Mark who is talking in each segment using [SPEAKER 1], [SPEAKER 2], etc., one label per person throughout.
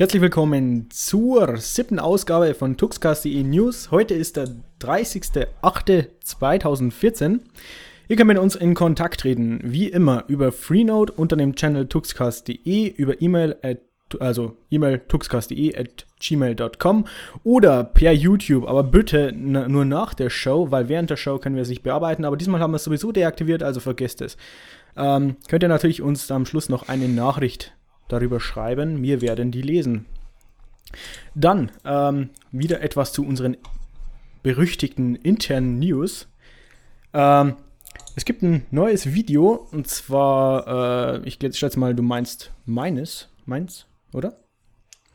[SPEAKER 1] Herzlich willkommen zur siebten Ausgabe von Tuxcast.de News. Heute ist der 30.08.2014. Ihr könnt mit uns in Kontakt treten, wie immer, über Freenode unter dem Channel tuxcast.de, über E-Mail also E-Mail tuxcast.de at gmail.com oder per YouTube, aber bitte nur nach der Show, weil während der Show können wir es nicht bearbeiten, aber diesmal haben wir es sowieso deaktiviert, also vergesst es. Ähm, könnt ihr natürlich uns am Schluss noch eine Nachricht darüber schreiben. Wir werden die lesen. Dann ähm, wieder etwas zu unseren berüchtigten internen News. Ähm, es gibt ein neues Video und zwar, äh, ich schätze mal, du meinst meines, meins, oder?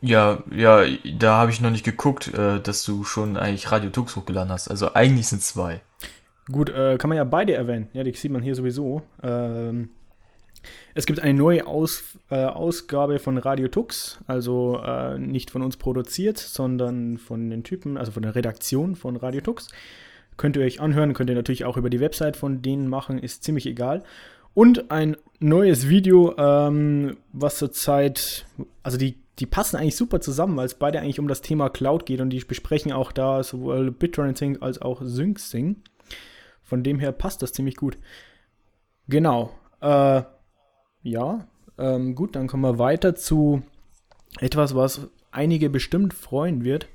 [SPEAKER 2] Ja, ja, da habe ich noch nicht geguckt, äh, dass du schon eigentlich Radio Tux hochgeladen hast. Also eigentlich sind zwei.
[SPEAKER 1] Gut, äh, kann man ja beide erwähnen. Ja, die sieht man hier sowieso. Ähm, es gibt eine neue Aus, äh, Ausgabe von Radio Tux, also äh, nicht von uns produziert, sondern von den Typen, also von der Redaktion von Radio Tux. Könnt ihr euch anhören, könnt ihr natürlich auch über die Website von denen machen, ist ziemlich egal. Und ein neues Video, ähm, was zurzeit, also die, die passen eigentlich super zusammen, weil es beide eigentlich um das Thema Cloud geht und die besprechen auch da sowohl BitTorrent als auch SyncSync. Von dem her passt das ziemlich gut. Genau. Äh, ja, ähm, gut, dann kommen wir weiter zu etwas, was einige bestimmt freuen wird.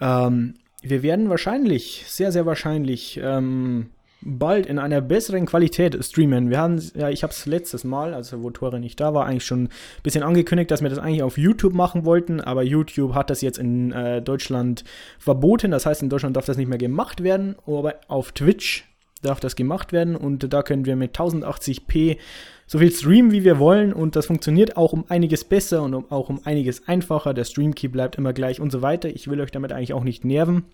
[SPEAKER 1] Ähm, wir werden wahrscheinlich, sehr, sehr wahrscheinlich, ähm, bald in einer besseren Qualität streamen. Wir haben, ja, ich habe es letztes Mal, also wo Tore nicht da war, eigentlich schon ein bisschen angekündigt, dass wir das eigentlich auf YouTube machen wollten, aber YouTube hat das jetzt in äh, Deutschland verboten. Das heißt, in Deutschland darf das nicht mehr gemacht werden, aber auf Twitch darf das gemacht werden und da können wir mit 1080p so viel streamen, wie wir wollen und das funktioniert auch um einiges besser und um, auch um einiges einfacher. Der Streamkey bleibt immer gleich und so weiter. Ich will euch damit eigentlich auch nicht nerven.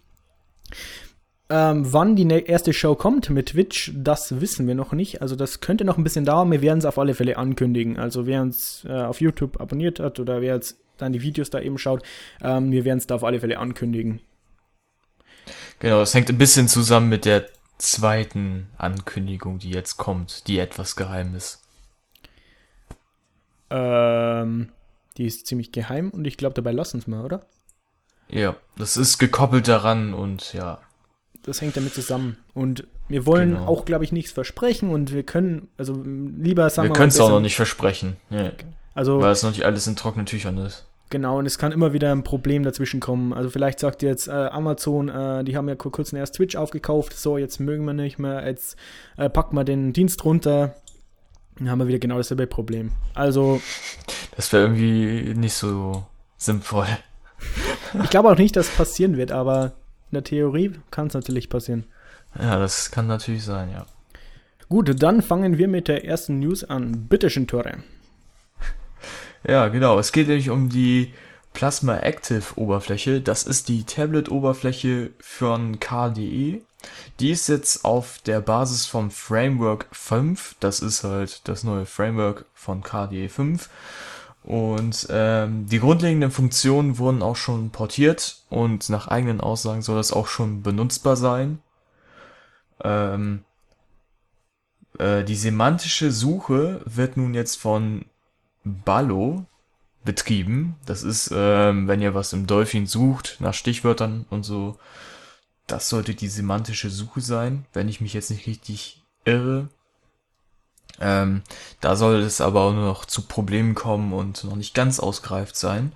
[SPEAKER 1] Ähm, wann die erste Show kommt mit Twitch, das wissen wir noch nicht. Also das könnte noch ein bisschen dauern. Wir werden es auf alle Fälle ankündigen. Also wer uns äh, auf YouTube abonniert hat oder wer jetzt dann die Videos da eben schaut, ähm, wir werden es da auf alle Fälle ankündigen.
[SPEAKER 2] Genau, das hängt ein bisschen zusammen mit der zweiten Ankündigung, die jetzt kommt, die etwas geheim ist.
[SPEAKER 1] Ähm, die ist ziemlich geheim und ich glaube, dabei lassen es mal, oder?
[SPEAKER 2] Ja, das ist gekoppelt daran und ja.
[SPEAKER 1] Das hängt damit zusammen. Und wir wollen genau. auch, glaube ich, nichts versprechen und wir können, also lieber
[SPEAKER 2] sagen wir. Wir können es auch noch nicht versprechen. Ja.
[SPEAKER 1] Also,
[SPEAKER 2] Weil es noch nicht alles in trockenen Tüchern ist.
[SPEAKER 1] Genau, und es kann immer wieder ein Problem dazwischen kommen. Also vielleicht sagt jetzt äh, Amazon, äh, die haben ja vor kurzem erst Twitch aufgekauft, so, jetzt mögen wir nicht mehr, jetzt äh, packt mal den Dienst runter. Dann haben wir wieder genau dasselbe Problem. Also.
[SPEAKER 2] Das wäre irgendwie nicht so sinnvoll.
[SPEAKER 1] ich glaube auch nicht, dass es passieren wird, aber in der Theorie kann es natürlich passieren.
[SPEAKER 2] Ja, das kann natürlich sein, ja.
[SPEAKER 1] Gut, dann fangen wir mit der ersten News an. Bitteschön, Tore.
[SPEAKER 2] Ja, genau. Es geht nämlich um die Plasma Active Oberfläche. Das ist die Tablet-Oberfläche von KDE. Die ist jetzt auf der Basis vom Framework 5. Das ist halt das neue Framework von KDE 5. Und ähm, die grundlegenden Funktionen wurden auch schon portiert und nach eigenen Aussagen soll das auch schon benutzbar sein. Ähm, äh, die semantische Suche wird nun jetzt von Ballo betrieben. Das ist, ähm, wenn ihr was im Dolphin sucht, nach Stichwörtern und so, das sollte die semantische Suche sein, wenn ich mich jetzt nicht richtig irre. Ähm, da soll es aber auch nur noch zu Problemen kommen und noch nicht ganz ausgereift sein.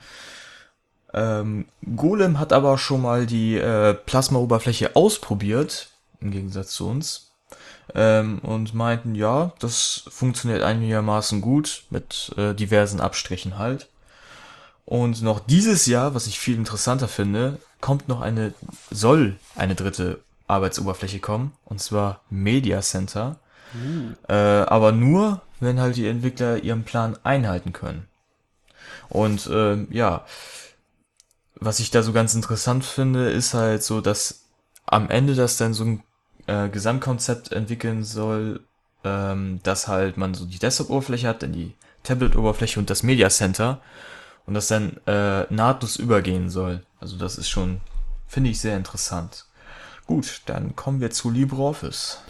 [SPEAKER 2] Ähm, Golem hat aber schon mal die äh, Plasma-Oberfläche ausprobiert, im Gegensatz zu uns. Ähm, und meinten, ja, das funktioniert einigermaßen gut, mit äh, diversen Abstrichen halt. Und noch dieses Jahr, was ich viel interessanter finde, kommt noch eine, soll eine dritte Arbeitsoberfläche kommen, und zwar Media Center. Uh. Äh, aber nur, wenn halt die Entwickler ihren Plan einhalten können. Und äh, ja, was ich da so ganz interessant finde, ist halt so, dass am Ende das dann so ein äh, Gesamtkonzept entwickeln soll, ähm, dass halt man so die Desktop-Oberfläche hat, dann die Tablet-Oberfläche und das Media Center und das dann äh, nahtlos übergehen soll. Also das ist schon, finde ich, sehr interessant. Gut, dann kommen wir zu LibreOffice.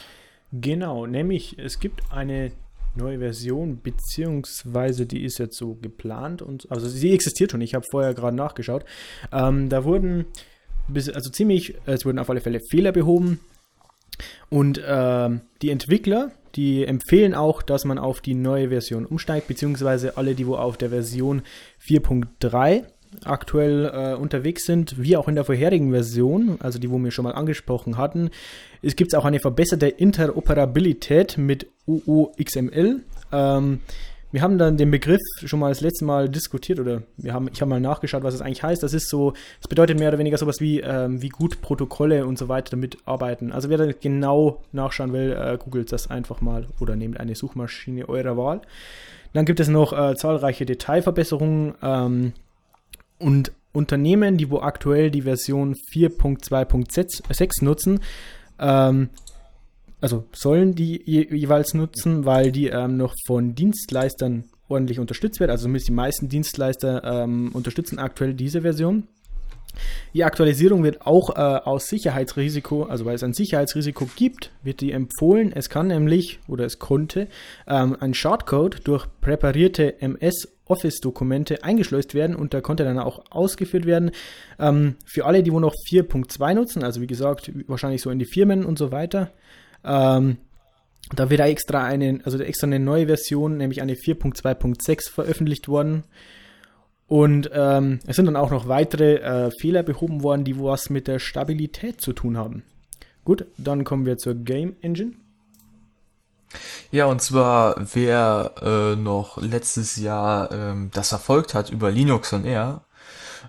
[SPEAKER 1] Genau, nämlich es gibt eine neue Version, beziehungsweise die ist jetzt so geplant und also sie existiert schon. Ich habe vorher gerade nachgeschaut. Ähm, da wurden bis, also ziemlich, es wurden auf alle Fälle Fehler behoben und ähm, die Entwickler, die empfehlen auch, dass man auf die neue Version umsteigt, beziehungsweise alle, die wo auf der Version 4.3 aktuell äh, unterwegs sind, wie auch in der vorherigen Version, also die, wo wir schon mal angesprochen hatten. Es gibt auch eine verbesserte Interoperabilität mit UOXML. Ähm, wir haben dann den Begriff schon mal das letzte Mal diskutiert oder wir haben, ich habe mal nachgeschaut, was es eigentlich heißt. Das ist so, es bedeutet mehr oder weniger sowas wie, ähm, wie gut Protokolle und so weiter damit arbeiten. Also wer da genau nachschauen will, äh, googelt das einfach mal oder nehmt eine Suchmaschine eurer Wahl. Dann gibt es noch äh, zahlreiche Detailverbesserungen ähm, und Unternehmen, die wo aktuell die Version 4.2.6 nutzen, ähm, also sollen die je, jeweils nutzen, weil die ähm, noch von Dienstleistern ordentlich unterstützt wird. Also zumindest die meisten Dienstleister ähm, unterstützen aktuell diese Version. Die Aktualisierung wird auch äh, aus Sicherheitsrisiko, also weil es ein Sicherheitsrisiko gibt, wird die empfohlen. Es kann nämlich oder es konnte ähm, ein Shortcode durch präparierte MS Office-Dokumente eingeschleust werden und da konnte dann auch ausgeführt werden. Ähm, für alle, die wo noch 4.2 nutzen, also wie gesagt, wahrscheinlich so in die Firmen und so weiter, ähm, da wird extra eine, also extra eine neue Version, nämlich eine 4.2.6 veröffentlicht worden. Und ähm, es sind dann auch noch weitere äh, Fehler behoben worden, die was mit der Stabilität zu tun haben. Gut, dann kommen wir zur Game Engine.
[SPEAKER 2] Ja, und zwar, wer äh, noch letztes Jahr ähm, das verfolgt hat über Linux und R,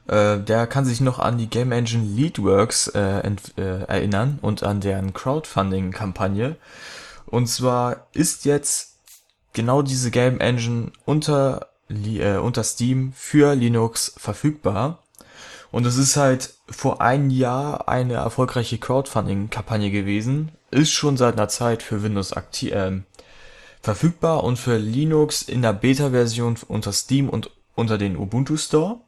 [SPEAKER 2] äh, der kann sich noch an die Game Engine Leadworks äh, äh, erinnern und an deren Crowdfunding-Kampagne. Und zwar ist jetzt genau diese Game Engine unter, äh, unter Steam für Linux verfügbar. Und es ist halt vor einem Jahr eine erfolgreiche Crowdfunding-Kampagne gewesen. Ist schon seit einer Zeit für Windows aktiv, äh, verfügbar und für Linux in der Beta-Version unter Steam und unter den Ubuntu Store.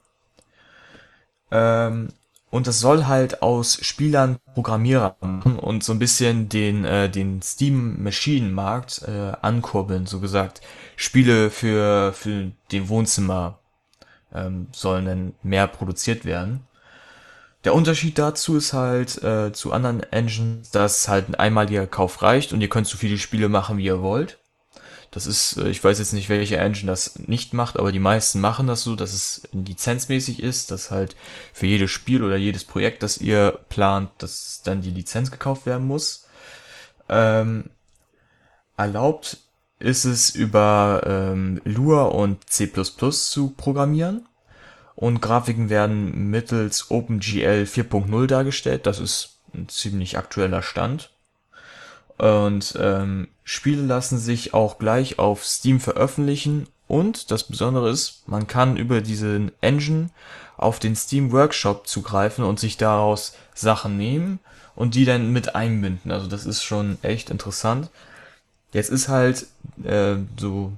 [SPEAKER 2] Ähm, und das soll halt aus Spielern Programmierer machen und so ein bisschen den, äh, den Steam-Maschinenmarkt äh, ankurbeln, so gesagt. Spiele für, für den Wohnzimmer ähm, sollen dann mehr produziert werden. Der Unterschied dazu ist halt äh, zu anderen Engines, dass halt ein einmaliger Kauf reicht und ihr könnt so viele Spiele machen, wie ihr wollt. Das ist, äh, ich weiß jetzt nicht, welche Engine das nicht macht, aber die meisten machen das so, dass es lizenzmäßig ist, dass halt für jedes Spiel oder jedes Projekt, das ihr plant, dass dann die Lizenz gekauft werden muss. Ähm, erlaubt ist es über ähm, Lua und C++ zu programmieren und Grafiken werden mittels OpenGL 4.0 dargestellt. Das ist ein ziemlich aktueller Stand. Und ähm, Spiele lassen sich auch gleich auf Steam veröffentlichen und das Besondere ist, man kann über diesen Engine auf den Steam Workshop zugreifen und sich daraus Sachen nehmen und die dann mit einbinden. Also das ist schon echt interessant. Jetzt ist halt äh, so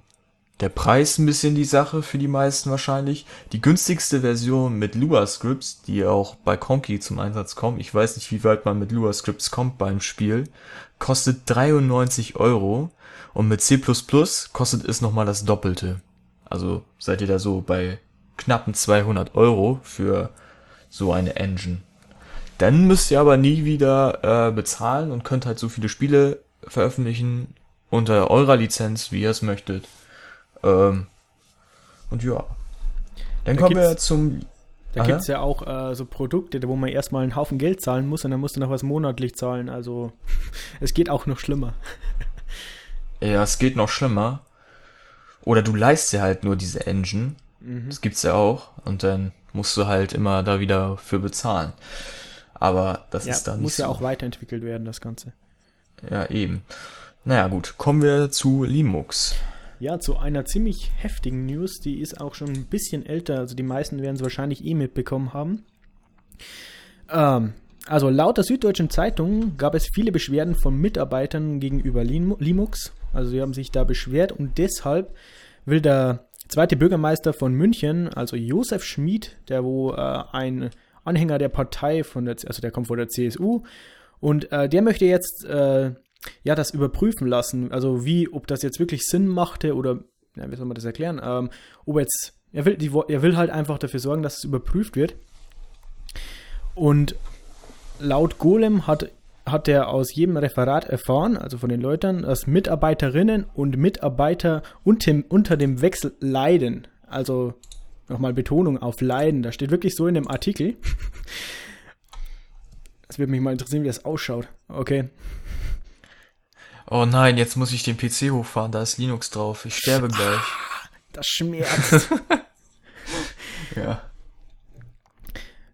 [SPEAKER 2] der Preis ein bisschen die Sache für die meisten wahrscheinlich. Die günstigste Version mit Lua Scripts, die auch bei Conky zum Einsatz kommen, ich weiß nicht, wie weit man mit Lua Scripts kommt beim Spiel, kostet 93 Euro und mit C++ kostet es nochmal das Doppelte. Also seid ihr da so bei knappen 200 Euro für so eine Engine. Dann müsst ihr aber nie wieder äh, bezahlen und könnt halt so viele Spiele veröffentlichen unter eurer Lizenz, wie ihr es möchtet. Ähm, und ja. Dann da kommen wir zum
[SPEAKER 1] da gibt es ja auch äh, so Produkte, wo man erstmal einen Haufen Geld zahlen muss und dann musst du noch was monatlich zahlen. Also es geht auch noch schlimmer.
[SPEAKER 2] Ja, es geht noch schlimmer. Oder du leist dir halt nur diese Engine. Mhm. Das gibt's ja auch. Und dann musst du halt immer da wieder für bezahlen. Aber das ja, ist dann
[SPEAKER 1] muss ja so. auch weiterentwickelt werden, das Ganze.
[SPEAKER 2] Ja, eben. Naja, gut. Kommen wir zu Linux.
[SPEAKER 1] Ja, zu einer ziemlich heftigen News, die ist auch schon ein bisschen älter, also die meisten werden es wahrscheinlich eh mitbekommen haben. Ähm, also laut der Süddeutschen Zeitung gab es viele Beschwerden von Mitarbeitern gegenüber Linux. Also sie haben sich da beschwert und deshalb will der zweite Bürgermeister von München, also Josef Schmid, der wo äh, ein Anhänger der Partei von der, also der kommt von der CSU und äh, der möchte jetzt äh, ja, das überprüfen lassen. Also wie, ob das jetzt wirklich Sinn machte oder, ja, wie soll man das erklären? Ähm, ob jetzt, er will, die, er will halt einfach dafür sorgen, dass es überprüft wird. Und laut Golem hat, hat er aus jedem Referat erfahren, also von den Leuten, dass Mitarbeiterinnen und Mitarbeiter unter, unter dem Wechsel leiden. Also nochmal Betonung auf leiden. Da steht wirklich so in dem Artikel. Es würde mich mal interessieren, wie das ausschaut. Okay.
[SPEAKER 2] Oh nein, jetzt muss ich den PC hochfahren, da ist Linux drauf. Ich sterbe gleich.
[SPEAKER 1] Das schmerzt.
[SPEAKER 2] ja.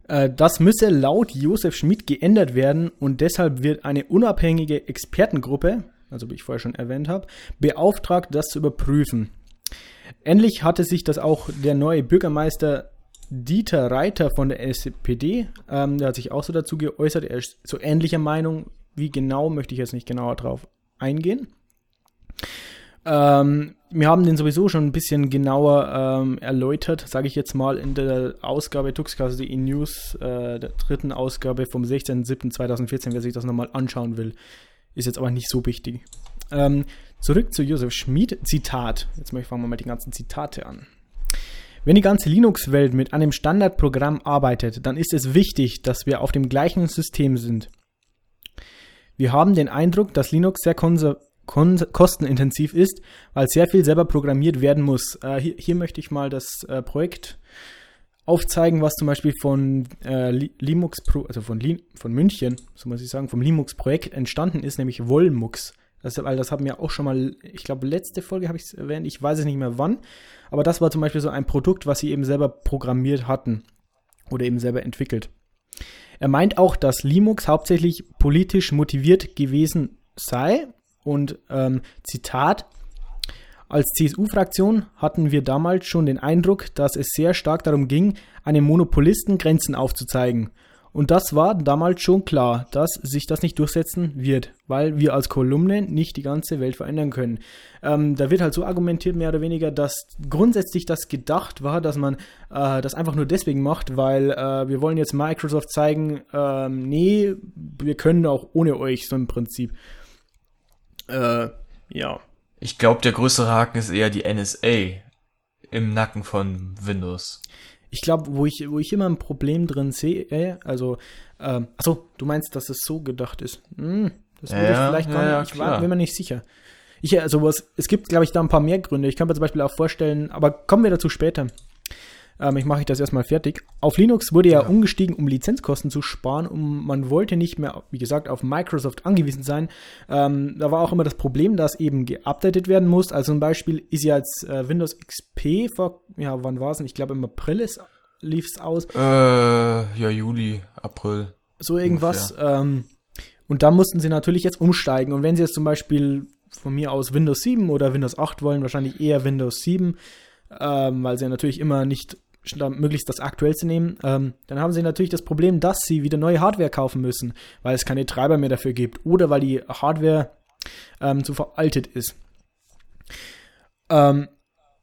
[SPEAKER 1] Äh, das müsse laut Josef Schmidt geändert werden und deshalb wird eine unabhängige Expertengruppe, also wie ich vorher schon erwähnt habe, beauftragt, das zu überprüfen. Endlich hatte sich das auch der neue Bürgermeister Dieter Reiter von der SPD, ähm, der hat sich auch so dazu geäußert, er ist so ähnlicher Meinung, wie genau, möchte ich jetzt nicht genauer drauf eingehen. Ähm, wir haben den sowieso schon ein bisschen genauer ähm, erläutert, sage ich jetzt mal, in der Ausgabe Tuxcast.de News, äh, der dritten Ausgabe vom 16.07.2014, wer sich das nochmal anschauen will. Ist jetzt aber nicht so wichtig. Ähm, zurück zu Josef Schmid, Zitat. Jetzt fangen wir mal die ganzen Zitate an. Wenn die ganze Linux-Welt mit einem Standardprogramm arbeitet, dann ist es wichtig, dass wir auf dem gleichen System sind. Wir haben den Eindruck, dass Linux sehr kostenintensiv ist, weil sehr viel selber programmiert werden muss. Äh, hier, hier, möchte ich mal das äh, Projekt aufzeigen, was zum Beispiel von äh, Linux also von, Li von München, so muss ich sagen, vom Linux Projekt entstanden ist, nämlich Wollmux. Das, weil das haben wir auch schon mal, ich glaube, letzte Folge habe ich es erwähnt, ich weiß es nicht mehr wann, aber das war zum Beispiel so ein Produkt, was sie eben selber programmiert hatten oder eben selber entwickelt. Er meint auch, dass Linux hauptsächlich politisch motiviert gewesen sei und ähm, Zitat, als CSU-Fraktion hatten wir damals schon den Eindruck, dass es sehr stark darum ging, einem Monopolisten Grenzen aufzuzeigen. Und das war damals schon klar, dass sich das nicht durchsetzen wird, weil wir als Kolumne nicht die ganze Welt verändern können. Ähm, da wird halt so argumentiert, mehr oder weniger, dass grundsätzlich das gedacht war, dass man äh, das einfach nur deswegen macht, weil äh, wir wollen jetzt Microsoft zeigen, äh, nee, wir können auch ohne euch, so im Prinzip. Äh, ja.
[SPEAKER 2] Ich glaube, der größere Haken ist eher die NSA im Nacken von Windows
[SPEAKER 1] ich glaube, wo ich, wo ich immer ein Problem drin sehe, also, ähm, achso, du meinst, dass es so gedacht ist. Hm, das würde ja, ich vielleicht gar ja, nicht, ich war, bin mir nicht sicher. Ich, also was, es gibt, glaube ich, da ein paar mehr Gründe. Ich kann mir zum Beispiel auch vorstellen, aber kommen wir dazu später. Ähm, ich mache das erstmal fertig. Auf Linux wurde ja, ja, umgestiegen, um Lizenzkosten zu sparen und man wollte nicht mehr, wie gesagt, auf Microsoft angewiesen sein. Ähm, da war auch immer das Problem, dass eben geupdatet werden muss. Also zum Beispiel ist ja jetzt äh, Windows XP vor, ja, wann war es Ich glaube im April lief es aus.
[SPEAKER 2] Äh, ja, Juli, April.
[SPEAKER 1] So irgendwas. Ähm, und da mussten sie natürlich jetzt umsteigen. Und wenn sie jetzt zum Beispiel von mir aus Windows 7 oder Windows 8 wollen, wahrscheinlich eher Windows 7, ähm, weil sie ja natürlich immer nicht möglichst das aktuellste nehmen, ähm, dann haben sie natürlich das Problem, dass sie wieder neue Hardware kaufen müssen, weil es keine Treiber mehr dafür gibt oder weil die Hardware ähm, zu veraltet ist. Ähm,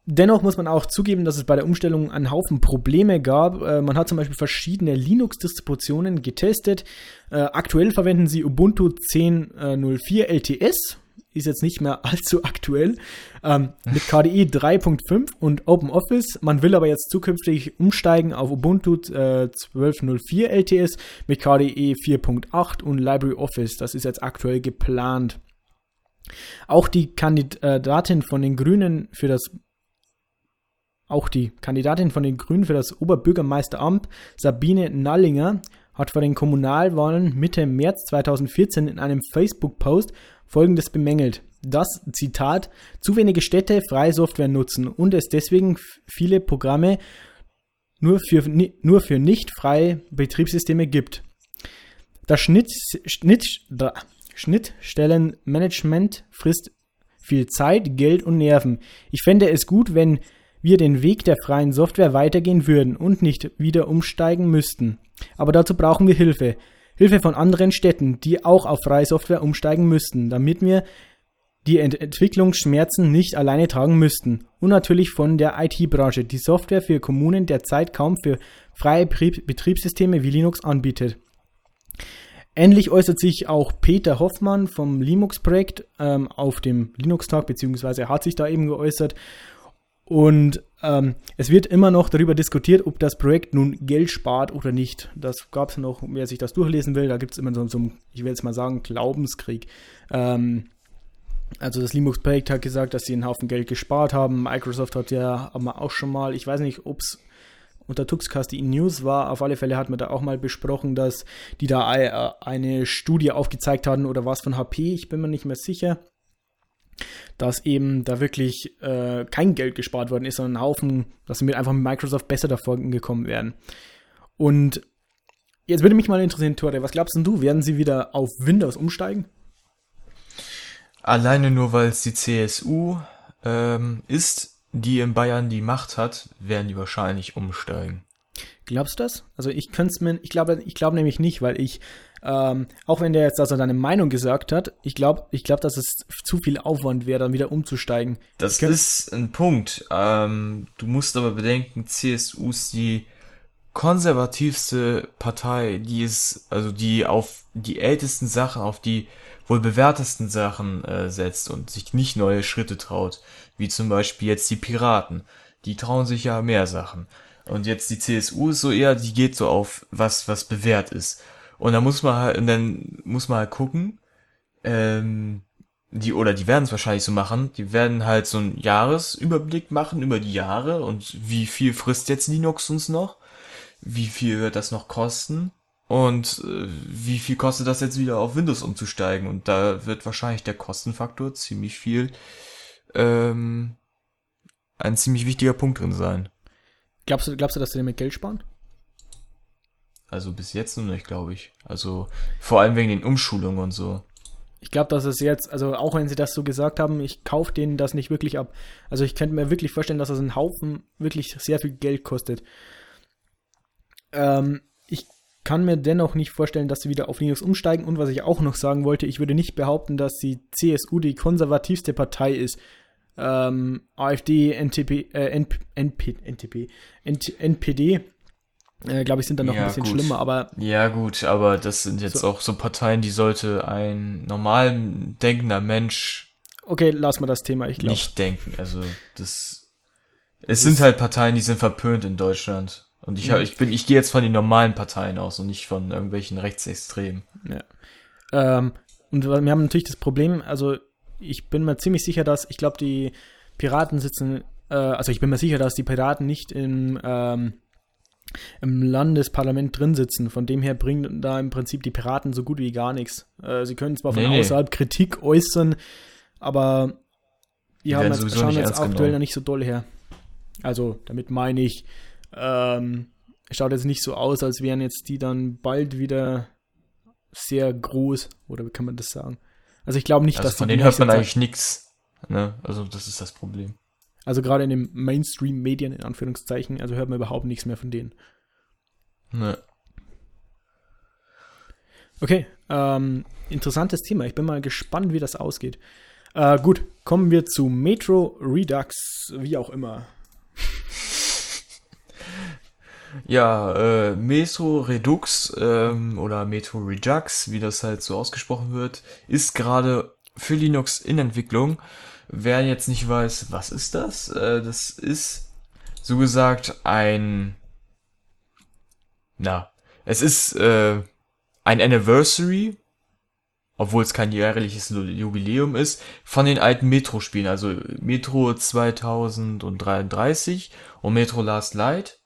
[SPEAKER 1] dennoch muss man auch zugeben, dass es bei der Umstellung einen Haufen Probleme gab. Äh, man hat zum Beispiel verschiedene Linux-Distributionen getestet. Äh, aktuell verwenden sie Ubuntu 10.04 LTS ist jetzt nicht mehr allzu aktuell, ähm, mit KDE 3.5 und OpenOffice. Man will aber jetzt zukünftig umsteigen auf Ubuntu äh, 12.04 LTS mit KDE 4.8 und LibraryOffice. Das ist jetzt aktuell geplant. Auch die Kandidatin von den Grünen für das auch die Kandidatin von den Grünen für das Oberbürgermeisteramt, Sabine Nallinger, hat vor den Kommunalwahlen Mitte März 2014 in einem Facebook-Post Folgendes bemängelt, dass, Zitat, zu wenige Städte freie Software nutzen und es deswegen viele Programme nur für, nur für nicht freie Betriebssysteme gibt. Das Schnitt, Schnitt, Schnittstellenmanagement frisst viel Zeit, Geld und Nerven. Ich fände es gut, wenn wir den Weg der freien Software weitergehen würden und nicht wieder umsteigen müssten. Aber dazu brauchen wir Hilfe. Hilfe von anderen Städten, die auch auf freie Software umsteigen müssten, damit wir die Ent Entwicklungsschmerzen nicht alleine tragen müssten. Und natürlich von der IT-Branche, die Software für Kommunen derzeit kaum für freie Betriebssysteme wie Linux anbietet. Ähnlich äußert sich auch Peter Hoffmann vom Linux-Projekt ähm, auf dem Linux-Tag, beziehungsweise er hat sich da eben geäußert. Und ähm, es wird immer noch darüber diskutiert, ob das Projekt nun Geld spart oder nicht. Das gab es noch, wer sich das durchlesen will, da gibt es immer so, so einen, ich will jetzt mal sagen, Glaubenskrieg. Ähm, also das Linux-Projekt hat gesagt, dass sie einen Haufen Geld gespart haben. Microsoft hat ja aber auch schon mal, ich weiß nicht, ob es unter Tuxcast die News war. Auf alle Fälle hat man da auch mal besprochen, dass die da äh, eine Studie aufgezeigt hatten oder was von HP, ich bin mir nicht mehr sicher, dass eben da wirklich äh, kein Geld gespart worden ist, sondern ein Haufen, dass sie mit einfach mit Microsoft besser davon gekommen wären. Und jetzt würde mich mal interessieren, Tore, was glaubst du, werden sie wieder auf Windows umsteigen?
[SPEAKER 2] Alleine nur weil es die CSU ähm, ist, die in Bayern die Macht hat, werden die wahrscheinlich umsteigen.
[SPEAKER 1] Glaubst du das? Also ich könnte es mir, ich glaube, ich glaube nämlich nicht, weil ich, ähm, auch wenn der jetzt also seine Meinung gesagt hat, ich glaube, ich glaube, dass es zu viel Aufwand wäre, dann wieder umzusteigen.
[SPEAKER 2] Das ist ein Punkt. Ähm, du musst aber bedenken, CSU ist die konservativste Partei, die ist, also die auf die ältesten Sachen, auf die wohl bewährtesten Sachen äh, setzt und sich nicht neue Schritte traut, wie zum Beispiel jetzt die Piraten. Die trauen sich ja mehr Sachen. Und jetzt die CSU ist so eher, die geht so auf was, was bewährt ist. Und da muss man halt, und dann muss man halt gucken, ähm, die, oder die werden es wahrscheinlich so machen, die werden halt so einen Jahresüberblick machen über die Jahre und wie viel frisst jetzt Linux uns noch, wie viel wird das noch kosten und äh, wie viel kostet das jetzt wieder auf Windows umzusteigen? Und da wird wahrscheinlich der Kostenfaktor ziemlich viel ähm, ein ziemlich wichtiger Punkt drin sein.
[SPEAKER 1] Glaubst du, glaubst du, dass sie damit Geld sparen?
[SPEAKER 2] Also bis jetzt noch nicht, glaube ich. Also vor allem wegen den Umschulungen und so.
[SPEAKER 1] Ich glaube, dass es jetzt, also auch wenn sie das so gesagt haben, ich kaufe denen das nicht wirklich ab. Also ich könnte mir wirklich vorstellen, dass das einen Haufen wirklich sehr viel Geld kostet. Ähm, ich kann mir dennoch nicht vorstellen, dass sie wieder auf Linux umsteigen. Und was ich auch noch sagen wollte, ich würde nicht behaupten, dass die CSU die konservativste Partei ist. Ähm, AfD, NTP, äh, NP, NP, NTP, NPD, äh, glaube ich, sind dann noch ja, ein bisschen gut. schlimmer, aber.
[SPEAKER 2] Ja, gut, aber das sind jetzt so. auch so Parteien, die sollte ein normal denkender Mensch.
[SPEAKER 1] Okay, lass mal das Thema, ich glaube.
[SPEAKER 2] Nicht denken, also das. Es das sind halt Parteien, die sind verpönt in Deutschland. Und ich, hab, ich bin, ich gehe jetzt von den normalen Parteien aus und nicht von irgendwelchen Rechtsextremen.
[SPEAKER 1] Ja. Ähm, und wir haben natürlich das Problem, also ich bin mir ziemlich sicher, dass, ich glaube, die Piraten sitzen, äh, also ich bin mir sicher, dass die Piraten nicht im, ähm, im Landesparlament drin sitzen. Von dem her bringen da im Prinzip die Piraten so gut wie gar nichts. Äh, sie können zwar von nee, außerhalb nee. Kritik äußern, aber die, die haben jetzt, schauen jetzt aktuell genommen. noch nicht so doll her. Also damit meine ich, ähm, schaut jetzt nicht so aus, als wären jetzt die dann bald wieder sehr groß, oder wie kann man das sagen? Also ich glaube nicht,
[SPEAKER 2] also
[SPEAKER 1] dass
[SPEAKER 2] von denen hört man eigentlich nichts. Ne? Also das ist das Problem.
[SPEAKER 1] Also gerade in den Mainstream-Medien, in Anführungszeichen, also hört man überhaupt nichts mehr von denen. Ne. Okay, ähm, interessantes Thema. Ich bin mal gespannt, wie das ausgeht. Äh, gut, kommen wir zu Metro Redux, wie auch immer.
[SPEAKER 2] Ja, äh, Metro Redux ähm, oder Metro Redux, wie das halt so ausgesprochen wird, ist gerade für Linux in Entwicklung. Wer jetzt nicht weiß, was ist das? Äh, das ist so gesagt ein, na, es ist äh, ein Anniversary, obwohl es kein jährliches Jubiläum ist, von den alten Metro-Spielen, also Metro 2033 und Metro Last Light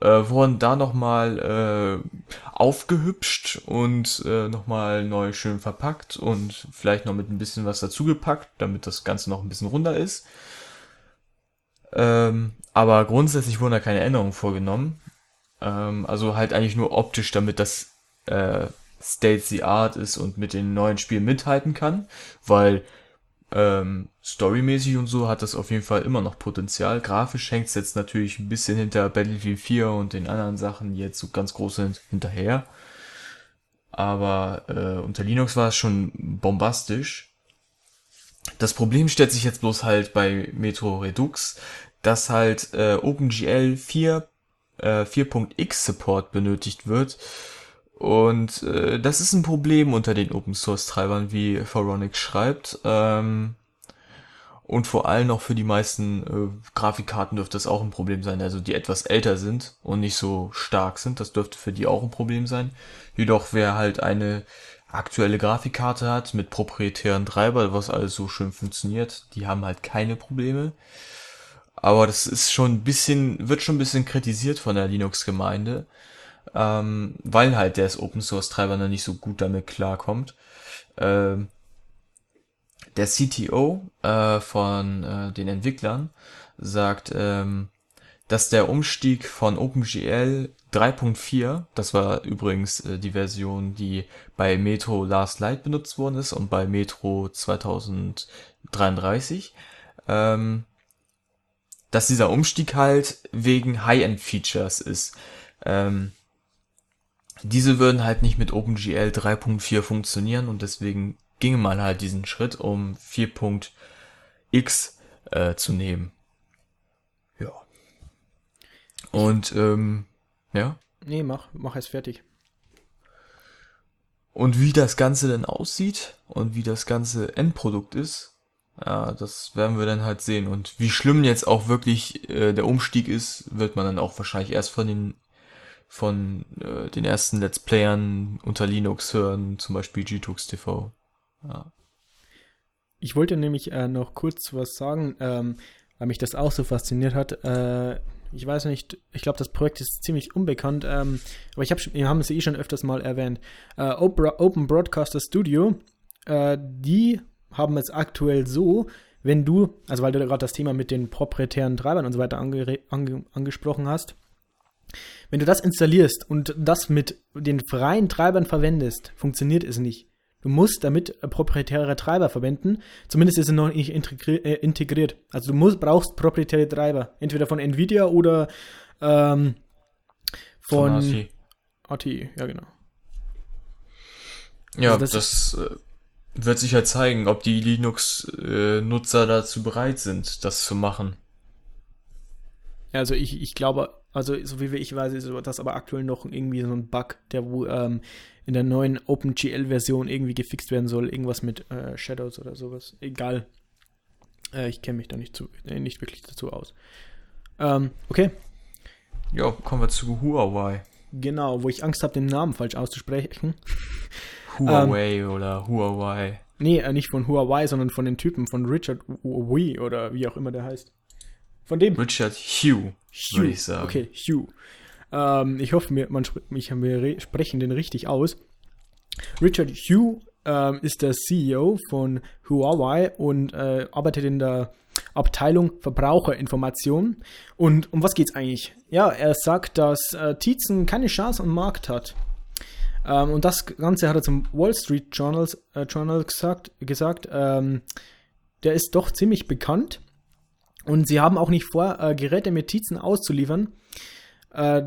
[SPEAKER 2] äh, wurden da nochmal äh, aufgehübscht und äh, nochmal neu schön verpackt und vielleicht noch mit ein bisschen was dazugepackt, damit das Ganze noch ein bisschen runder ist. Ähm, aber grundsätzlich wurden da keine Änderungen vorgenommen. Ähm, also halt eigentlich nur optisch, damit das äh, State the Art ist und mit den neuen Spielen mithalten kann, weil ähm, storymäßig und so hat das auf jeden Fall immer noch Potenzial. Grafisch hängt es jetzt natürlich ein bisschen hinter Battlefield 4 und den anderen Sachen, jetzt so ganz groß hinterher. Aber äh, unter Linux war es schon bombastisch. Das Problem stellt sich jetzt bloß halt bei Metro Redux, dass halt äh, OpenGL 4 äh, 4.x Support benötigt wird Und äh, das ist ein Problem unter den Open Source Treibern, wie Phoronix schreibt. Ähm, und vor allem auch für die meisten äh, Grafikkarten dürfte das auch ein Problem sein, also die etwas älter sind und nicht so stark sind. Das dürfte für die auch ein Problem sein. Jedoch wer halt eine aktuelle Grafikkarte hat mit proprietären Treiber, was alles so schön funktioniert, die haben halt keine Probleme. Aber das ist schon ein bisschen, wird schon ein bisschen kritisiert von der Linux-Gemeinde, ähm, weil halt der Open Source Treiber noch nicht so gut damit klarkommt. Ähm, der CTO äh, von äh, den Entwicklern sagt, ähm, dass der Umstieg von OpenGL 3.4, das war übrigens äh, die Version, die bei Metro Last Light benutzt worden ist und bei Metro 2033, ähm, dass dieser Umstieg halt wegen High-End-Features ist. Ähm, diese würden halt nicht mit OpenGL 3.4 funktionieren und deswegen ginge man halt diesen Schritt, um 4.x äh, zu nehmen. Ja. Und, ähm, ja.
[SPEAKER 1] Nee, mach, mach es fertig.
[SPEAKER 2] Und wie das Ganze denn aussieht und wie das ganze Endprodukt ist, ja, das werden wir dann halt sehen. Und wie schlimm jetzt auch wirklich äh, der Umstieg ist, wird man dann auch wahrscheinlich erst von den von äh, den ersten Let's Playern unter Linux hören, zum Beispiel GTux TV. Ja.
[SPEAKER 1] Ich wollte nämlich äh, noch kurz was sagen, ähm, weil mich das auch so fasziniert hat. Äh, ich weiß nicht, ich glaube, das Projekt ist ziemlich unbekannt, ähm, aber ich hab, wir haben es eh schon öfters mal erwähnt. Äh, Open Broadcaster Studio, äh, die haben es aktuell so, wenn du, also weil du gerade das Thema mit den proprietären Treibern und so weiter ange, ange, angesprochen hast, wenn du das installierst und das mit den freien Treibern verwendest, funktioniert es nicht. Du musst damit proprietäre Treiber verwenden. Zumindest ist es noch nicht äh, integriert. Also du musst, brauchst proprietäre Treiber. Entweder von Nvidia oder ähm, von, von ATI. Ja genau.
[SPEAKER 2] Ja, also das, das äh, wird sich ja zeigen, ob die Linux-Nutzer dazu bereit sind, das zu machen.
[SPEAKER 1] Also ich, ich glaube, also so wie ich weiß, ist das aber aktuell noch irgendwie so ein Bug, der wo ähm, in der neuen OpenGL-Version irgendwie gefixt werden soll. Irgendwas mit äh, Shadows oder sowas. Egal. Äh, ich kenne mich da nicht, zu, äh, nicht wirklich dazu aus. Ähm, okay.
[SPEAKER 2] Ja, kommen wir zu Huawei.
[SPEAKER 1] Genau, wo ich Angst habe, den Namen falsch auszusprechen.
[SPEAKER 2] Huawei ähm, oder Huawei.
[SPEAKER 1] Nee, äh, nicht von Huawei, sondern von den Typen, von Richard Wee oder wie auch immer der heißt. Von dem.
[SPEAKER 2] Richard Hugh, Hugh. würde ich sagen.
[SPEAKER 1] Okay, Hugh. Ähm, ich hoffe, man, ich, wir sprechen den richtig aus. Richard Hugh ähm, ist der CEO von Huawei und äh, arbeitet in der Abteilung Verbraucherinformation. Und um was geht es eigentlich? Ja, er sagt, dass äh, Tietzen keine Chance am Markt hat. Ähm, und das Ganze hat er zum Wall Street Journals, äh, Journal gesagt. gesagt ähm, der ist doch ziemlich bekannt. Und sie haben auch nicht vor, äh, Geräte mit Tietzen auszuliefern, äh,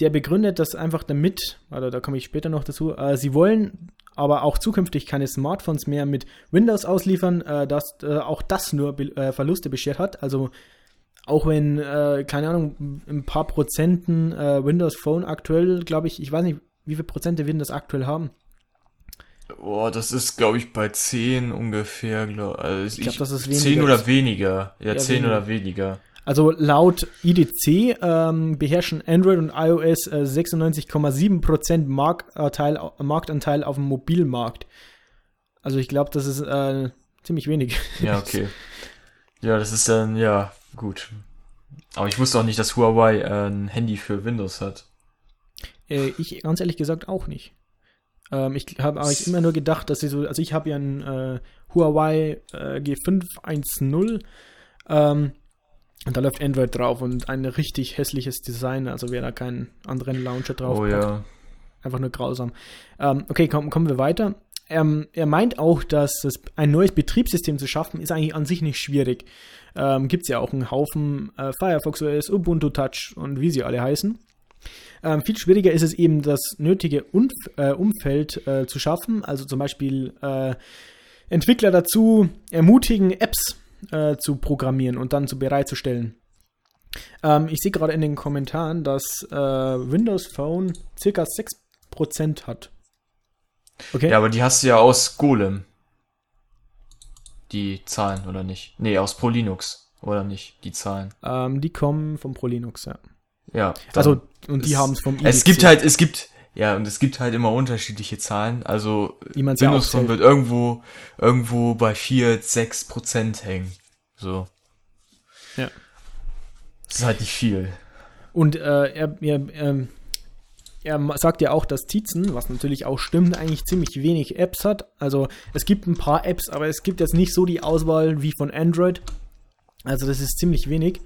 [SPEAKER 1] der begründet das einfach damit, oder da komme ich später noch dazu, äh, sie wollen aber auch zukünftig keine Smartphones mehr mit Windows ausliefern, äh, dass äh, auch das nur Be äh, Verluste beschert hat. Also auch wenn, äh, keine Ahnung, ein paar Prozenten äh, Windows Phone aktuell, glaube ich, ich weiß nicht, wie viele Prozente das aktuell haben.
[SPEAKER 2] Boah, das ist, glaube ich, bei 10 ungefähr. Glaub, also
[SPEAKER 1] ich glaube, das ist weniger.
[SPEAKER 2] 10 oder weniger. Ja, ja 10 weniger. oder weniger.
[SPEAKER 1] Also laut IDC ähm, beherrschen Android und iOS äh, 96,7% Marktanteil, Marktanteil auf dem Mobilmarkt. Also ich glaube, das ist äh, ziemlich wenig.
[SPEAKER 2] Ja, okay. Ja, das ist dann, ja, gut. Aber ich wusste auch nicht, dass Huawei äh, ein Handy für Windows hat.
[SPEAKER 1] Äh, ich ganz ehrlich gesagt auch nicht. Ähm, ich habe eigentlich immer nur gedacht, dass sie so, also ich habe ja ein äh, Huawei äh, G510. Ähm, und da läuft Android drauf und ein richtig hässliches Design, also wäre da keinen anderen Launcher drauf.
[SPEAKER 2] Oh ja.
[SPEAKER 1] Einfach nur grausam. Ähm, okay, komm, kommen wir weiter. Ähm, er meint auch, dass das, ein neues Betriebssystem zu schaffen, ist eigentlich an sich nicht schwierig. Ähm, Gibt es ja auch einen Haufen äh, Firefox OS, Ubuntu Touch und wie sie alle heißen. Ähm, viel schwieriger ist es eben, das nötige Umf äh, Umfeld äh, zu schaffen, also zum Beispiel äh, Entwickler dazu ermutigen, Apps äh, zu programmieren und dann zu bereitzustellen. Ähm, ich sehe gerade in den Kommentaren, dass äh, Windows Phone circa 6 5% hat.
[SPEAKER 2] Okay. Ja, aber die hast du ja aus Golem. Die Zahlen, oder nicht? Nee, aus ProLinux, oder nicht? Die Zahlen.
[SPEAKER 1] Ähm, die kommen vom ProLinux, ja.
[SPEAKER 2] Ja.
[SPEAKER 1] Also, und die haben es vom
[SPEAKER 2] IDC. Es gibt halt, es gibt, ja, und es gibt halt immer unterschiedliche Zahlen. Also, Windows Phone wird irgendwo, irgendwo bei 4, 6 Prozent hängen. So.
[SPEAKER 1] Ja.
[SPEAKER 2] Das ist halt nicht viel.
[SPEAKER 1] Und äh, er, er, ähm, er sagt ja auch, dass Tizen, was natürlich auch stimmt, eigentlich ziemlich wenig Apps hat. Also es gibt ein paar Apps, aber es gibt jetzt nicht so die Auswahl wie von Android. Also das ist ziemlich wenig.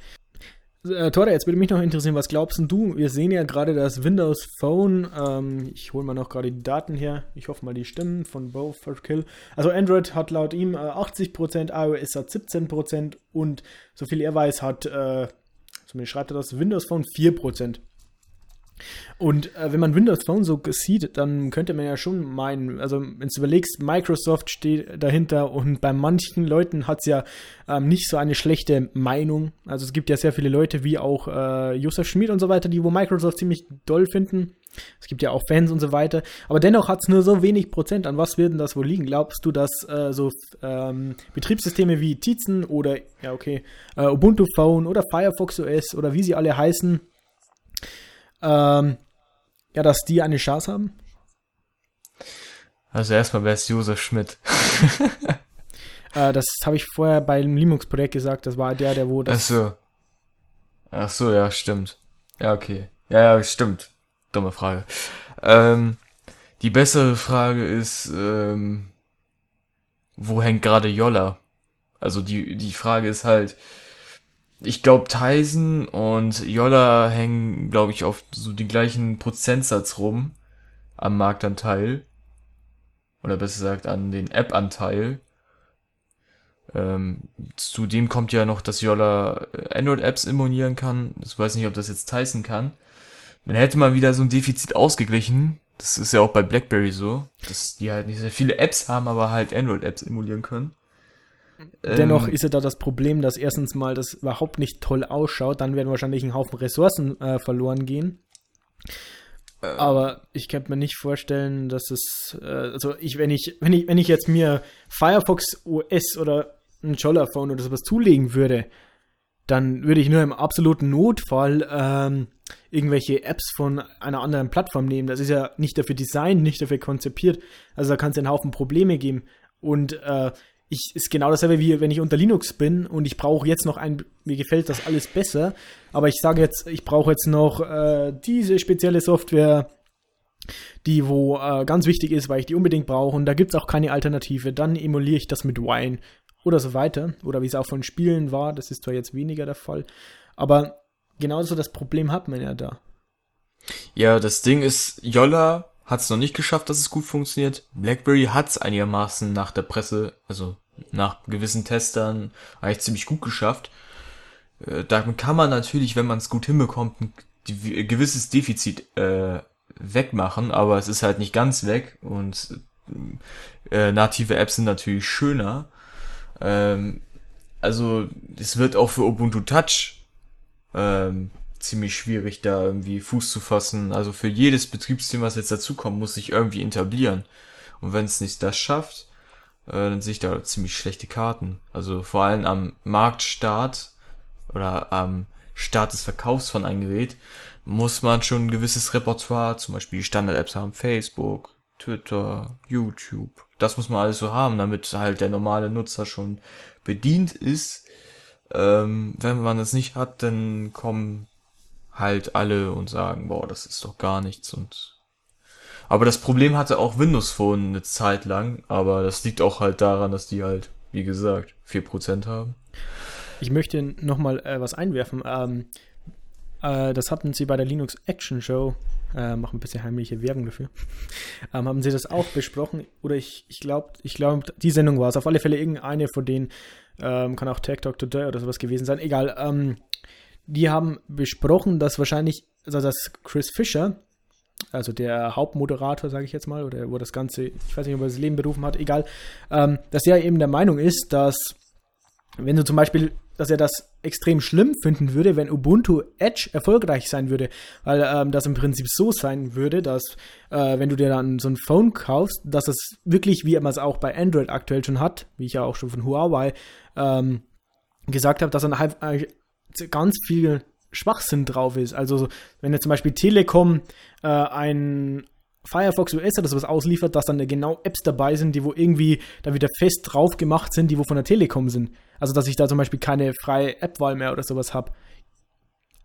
[SPEAKER 1] Äh, Tora, jetzt würde mich noch interessieren, was glaubst du? Wir sehen ja gerade das Windows Phone. Ähm, ich hole mal noch gerade die Daten her. Ich hoffe mal die Stimmen von Bo Kill. Also Android hat laut ihm äh, 80%, iOS hat 17% und soviel er weiß, hat, äh, zumindest schreibt er das, Windows Phone 4%. Und äh, wenn man Windows Phone so sieht, dann könnte man ja schon meinen, also wenn du überlegst, Microsoft steht dahinter und bei manchen Leuten hat es ja ähm, nicht so eine schlechte Meinung. Also es gibt ja sehr viele Leute wie auch äh, Josef Schmid und so weiter, die wo Microsoft ziemlich doll finden. Es gibt ja auch Fans und so weiter. Aber dennoch hat es nur so wenig Prozent. An was wird denn das wohl liegen? Glaubst du, dass äh, so ähm, Betriebssysteme wie Tizen oder, ja okay, äh, Ubuntu Phone oder Firefox OS oder wie sie alle heißen, ähm, ja, dass die eine Chance haben?
[SPEAKER 2] Also erstmal wäre es Josef Schmidt.
[SPEAKER 1] äh, das habe ich vorher beim Linux-Projekt gesagt, das war der, der wo das.
[SPEAKER 2] Ach so. Ach so, ja, stimmt. Ja, okay. Ja, ja, stimmt. Dumme Frage. Ähm, die bessere Frage ist, ähm, wo hängt gerade Jolla? Also die, die Frage ist halt, ich glaube, Tyson und Yolla hängen, glaube ich, auf so den gleichen Prozentsatz rum am Marktanteil. Oder besser gesagt an den App-Anteil. Ähm, zudem kommt ja noch, dass Yolla Android-Apps immunieren kann. Ich weiß nicht, ob das jetzt Tyson kann. Man hätte mal wieder so ein Defizit ausgeglichen. Das ist ja auch bei BlackBerry so, dass die halt nicht sehr viele Apps haben, aber halt Android-Apps emulieren können.
[SPEAKER 1] Dennoch ähm, ist ja da das Problem, dass erstens mal das überhaupt nicht toll ausschaut, dann werden wahrscheinlich ein Haufen Ressourcen äh, verloren gehen. Äh, Aber ich könnte mir nicht vorstellen, dass es, äh, also ich, wenn ich, wenn ich, wenn ich jetzt mir Firefox OS oder ein Jolla-Phone oder sowas zulegen würde, dann würde ich nur im absoluten Notfall ähm, irgendwelche Apps von einer anderen Plattform nehmen. Das ist ja nicht dafür designt, nicht dafür konzipiert. Also da kann es einen Haufen Probleme geben. Und äh, ich ist genau dasselbe wie wenn ich unter Linux bin und ich brauche jetzt noch ein, mir gefällt das alles besser, aber ich sage jetzt, ich brauche jetzt noch äh, diese spezielle Software, die wo äh, ganz wichtig ist, weil ich die unbedingt brauche und da gibt es auch keine Alternative, dann emuliere ich das mit Wine oder so weiter oder wie es auch von Spielen war, das ist zwar jetzt weniger der Fall, aber genauso das Problem hat man ja da.
[SPEAKER 2] Ja, das Ding ist, Yolla hat es noch nicht geschafft, dass es gut funktioniert. BlackBerry hat es einigermaßen nach der Presse, also nach gewissen Testern, eigentlich ziemlich gut geschafft. Äh, damit kann man natürlich, wenn man es gut hinbekommt, ein gewisses Defizit äh, wegmachen, aber es ist halt nicht ganz weg und äh, native Apps sind natürlich schöner. Ähm, also es wird auch für Ubuntu Touch ähm, ziemlich schwierig, da irgendwie Fuß zu fassen. Also für jedes Betriebssystem, was jetzt dazukommt, muss sich irgendwie etablieren. Und wenn es nicht das schafft, äh, dann sehe ich da ziemlich schlechte Karten. Also vor allem am Marktstart oder am Start des Verkaufs von einem Gerät muss man schon ein gewisses Repertoire, zum Beispiel Standard-Apps haben, Facebook, Twitter, YouTube. Das muss man alles so haben, damit halt der normale Nutzer schon bedient ist. Ähm, wenn man das nicht hat, dann kommen halt alle und sagen, boah, das ist doch gar nichts und aber das Problem hatte auch Windows Phone eine Zeit lang, aber das liegt auch halt daran, dass die halt, wie gesagt, 4% haben.
[SPEAKER 1] Ich möchte nochmal äh, was einwerfen. Ähm, äh, das hatten sie bei der Linux Action Show, äh, machen ein bisschen heimliche Werbung dafür, ähm, haben sie das auch besprochen. Oder ich, ich glaube, ich glaub, die Sendung war es. Auf alle Fälle irgendeine von denen, ähm, kann auch Tech Talk Today oder sowas gewesen sein. Egal. Ähm, die haben besprochen, dass wahrscheinlich, also dass Chris Fisher, also der Hauptmoderator, sage ich jetzt mal, oder wo das Ganze, ich weiß nicht, ob er das Leben berufen hat, egal, ähm, dass er eben der Meinung ist, dass wenn du zum Beispiel dass er das extrem schlimm finden würde, wenn Ubuntu Edge erfolgreich sein würde, weil ähm, das im Prinzip so sein würde, dass äh, wenn du dir dann so ein Phone kaufst, dass es wirklich, wie man es auch bei Android aktuell schon hat, wie ich ja auch schon von Huawei ähm, gesagt habe, dass dann ganz viel Schwachsinn drauf ist. Also wenn jetzt zum Beispiel Telekom äh, ein Firefox OS oder sowas ausliefert, dass dann genau Apps dabei sind, die wo irgendwie da wieder fest drauf gemacht sind, die wo von der Telekom sind. Also dass ich da zum Beispiel keine freie App-Wahl mehr oder sowas habe.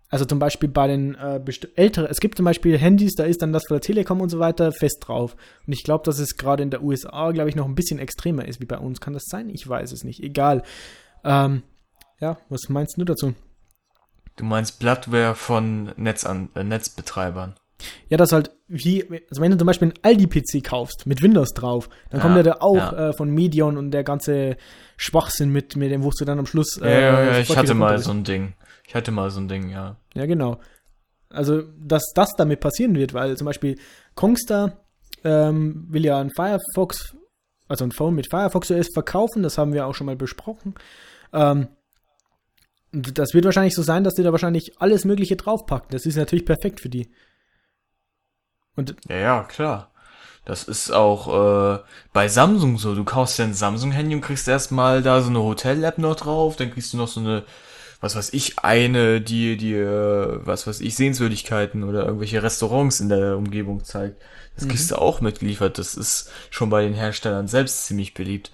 [SPEAKER 1] Also zum Beispiel bei den äh, älteren, es gibt zum Beispiel Handys, da ist dann das von der Telekom und so weiter fest drauf. Und ich glaube, dass es gerade in der USA, glaube ich, noch ein bisschen extremer ist wie bei uns. Kann das sein? Ich weiß es nicht. Egal. Ähm, ja, was meinst du dazu?
[SPEAKER 2] Du meinst Bloodware von Netzan äh, Netzbetreibern?
[SPEAKER 1] Ja, das halt wie, also wenn du zum Beispiel einen Aldi-PC kaufst mit Windows drauf, dann ja, kommt ja da auch ja. Äh, von Medion und der ganze Schwachsinn mit, mit dem, wo du dann am Schluss.
[SPEAKER 2] Äh, ja, ja, ich hatte mal so ein Ding. Ich hatte mal so ein Ding, ja.
[SPEAKER 1] Ja, genau. Also, dass das damit passieren wird, weil zum Beispiel Kongstar ähm, will ja ein Firefox, also ein Phone mit Firefox OS verkaufen, das haben wir auch schon mal besprochen. Ähm, das wird wahrscheinlich so sein, dass die da wahrscheinlich alles Mögliche draufpacken. Das ist natürlich perfekt für die.
[SPEAKER 2] Und ja, ja, klar. Das ist auch äh, bei Samsung so. Du kaufst ja ein Samsung-Handy und kriegst erstmal da so eine Hotel-App noch drauf, dann kriegst du noch so eine, was weiß ich, eine, die dir, was weiß ich, Sehenswürdigkeiten oder irgendwelche Restaurants in der Umgebung zeigt. Das mhm. kriegst du auch mitgeliefert. Das ist schon bei den Herstellern selbst ziemlich beliebt.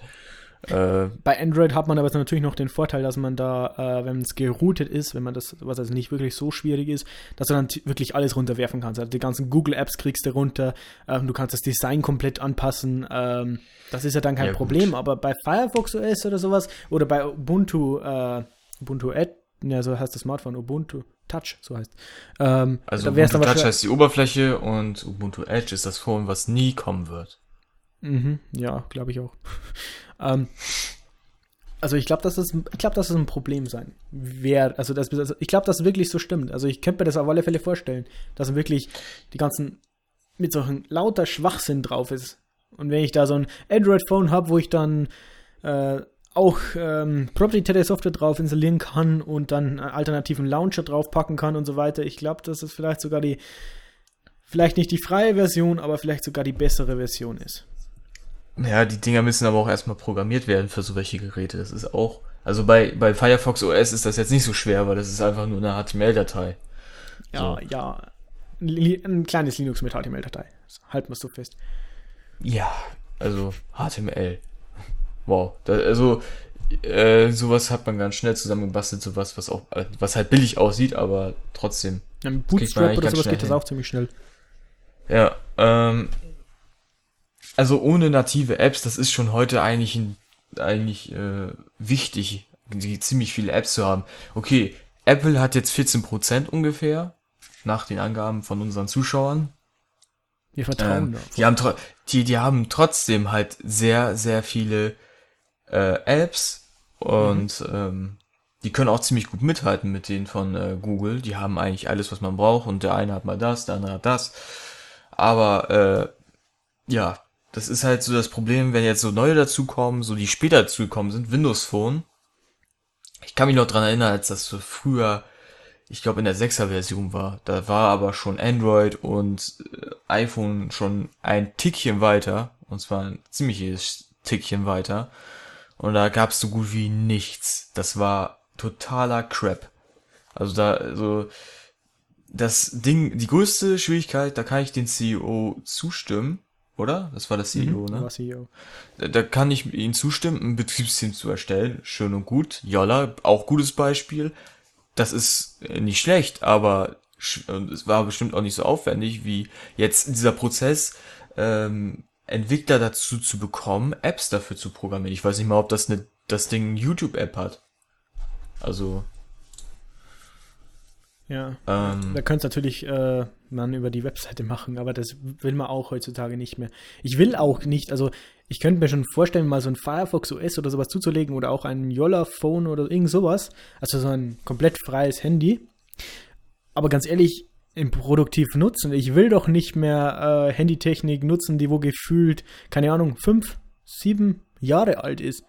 [SPEAKER 1] Äh, Bei Android hat man aber natürlich noch den Vorteil, dass man da, äh, wenn es geroutet ist, wenn man das, was also nicht wirklich so schwierig ist, dass du dann wirklich alles runterwerfen kannst. Also die ganzen Google-Apps kriegst du runter, ähm, du kannst das Design komplett anpassen. Ähm, das ist ja dann kein ja, Problem. Gut. Aber bei Firefox OS oder sowas oder bei Ubuntu, äh, Ubuntu Ad, ja, so heißt das Smartphone, Ubuntu Touch, so heißt.
[SPEAKER 2] Ähm, also Ubuntu Touch heißt die Oberfläche und Ubuntu Edge ist das Phone, was nie kommen wird.
[SPEAKER 1] Mhm, ja, glaube ich auch. ähm, also ich glaube, dass das, ich glaube, das ein Problem sein wäre. Also, das, also ich glaube, dass es wirklich so stimmt. Also ich könnte mir das auf alle Fälle vorstellen, dass wirklich die ganzen mit solchen lauter Schwachsinn drauf ist. Und wenn ich da so ein Android-Phone habe, wo ich dann äh, auch ähm, proprietäre Software drauf installieren kann und dann einen alternativen Launcher draufpacken kann und so weiter, ich glaube, dass es vielleicht sogar die, vielleicht nicht die freie Version, aber vielleicht sogar die bessere Version ist.
[SPEAKER 2] Ja, die Dinger müssen aber auch erstmal programmiert werden für so welche Geräte. Das ist auch, also bei, bei Firefox OS ist das jetzt nicht so schwer, weil das ist einfach nur eine HTML-Datei.
[SPEAKER 1] Ja, so. ja. Ein kleines Linux mit HTML-Datei. Halten wir es so fest.
[SPEAKER 2] Ja, also HTML. Wow. Da, also, äh, sowas hat man ganz schnell zusammengebastelt, sowas, was auch, was halt billig aussieht, aber trotzdem.
[SPEAKER 1] Ja, mit Bootstrap oder sowas geht hin. das auch ziemlich schnell.
[SPEAKER 2] Ja, ähm, also ohne native Apps, das ist schon heute eigentlich, ein, eigentlich äh, wichtig, ziemlich viele Apps zu haben. Okay, Apple hat jetzt 14% ungefähr, nach den Angaben von unseren Zuschauern.
[SPEAKER 1] Wir vertrauen
[SPEAKER 2] ähm, die, haben die, die haben trotzdem halt sehr, sehr viele äh, Apps und mhm. ähm, die können auch ziemlich gut mithalten mit denen von äh, Google. Die haben eigentlich alles, was man braucht und der eine hat mal das, der andere hat das. Aber äh, ja, das ist halt so das Problem, wenn jetzt so neue dazukommen, so die später dazugekommen sind, Windows Phone. Ich kann mich noch dran erinnern, als das so früher, ich glaube in der 6er Version war. Da war aber schon Android und äh, iPhone schon ein Tickchen weiter. Und zwar ein ziemliches Tickchen weiter. Und da gab's so gut wie nichts. Das war totaler Crap. Also da, also, das Ding, die größte Schwierigkeit, da kann ich den CEO zustimmen, oder? Das war das CEO, mhm, ne? War CEO. Da, da kann ich Ihnen zustimmen, ein Betriebssystem zu erstellen. Schön und gut. Jolla, auch gutes Beispiel. Das ist äh, nicht schlecht, aber es war bestimmt auch nicht so aufwendig wie jetzt dieser Prozess, ähm, Entwickler dazu zu bekommen, Apps dafür zu programmieren. Ich weiß nicht mal, ob das eine, das Ding YouTube-App hat. Also,
[SPEAKER 1] ja. Ähm, da könnte es natürlich äh, man über die Webseite machen, aber das will man auch heutzutage nicht mehr. Ich will auch nicht, also ich könnte mir schon vorstellen, mal so ein Firefox OS oder sowas zuzulegen oder auch ein Yola Phone oder irgend sowas. Also so ein komplett freies Handy. Aber ganz ehrlich, im produktiv nutzen. Ich will doch nicht mehr äh, Handytechnik nutzen, die wo gefühlt, keine Ahnung, fünf, sieben Jahre alt ist.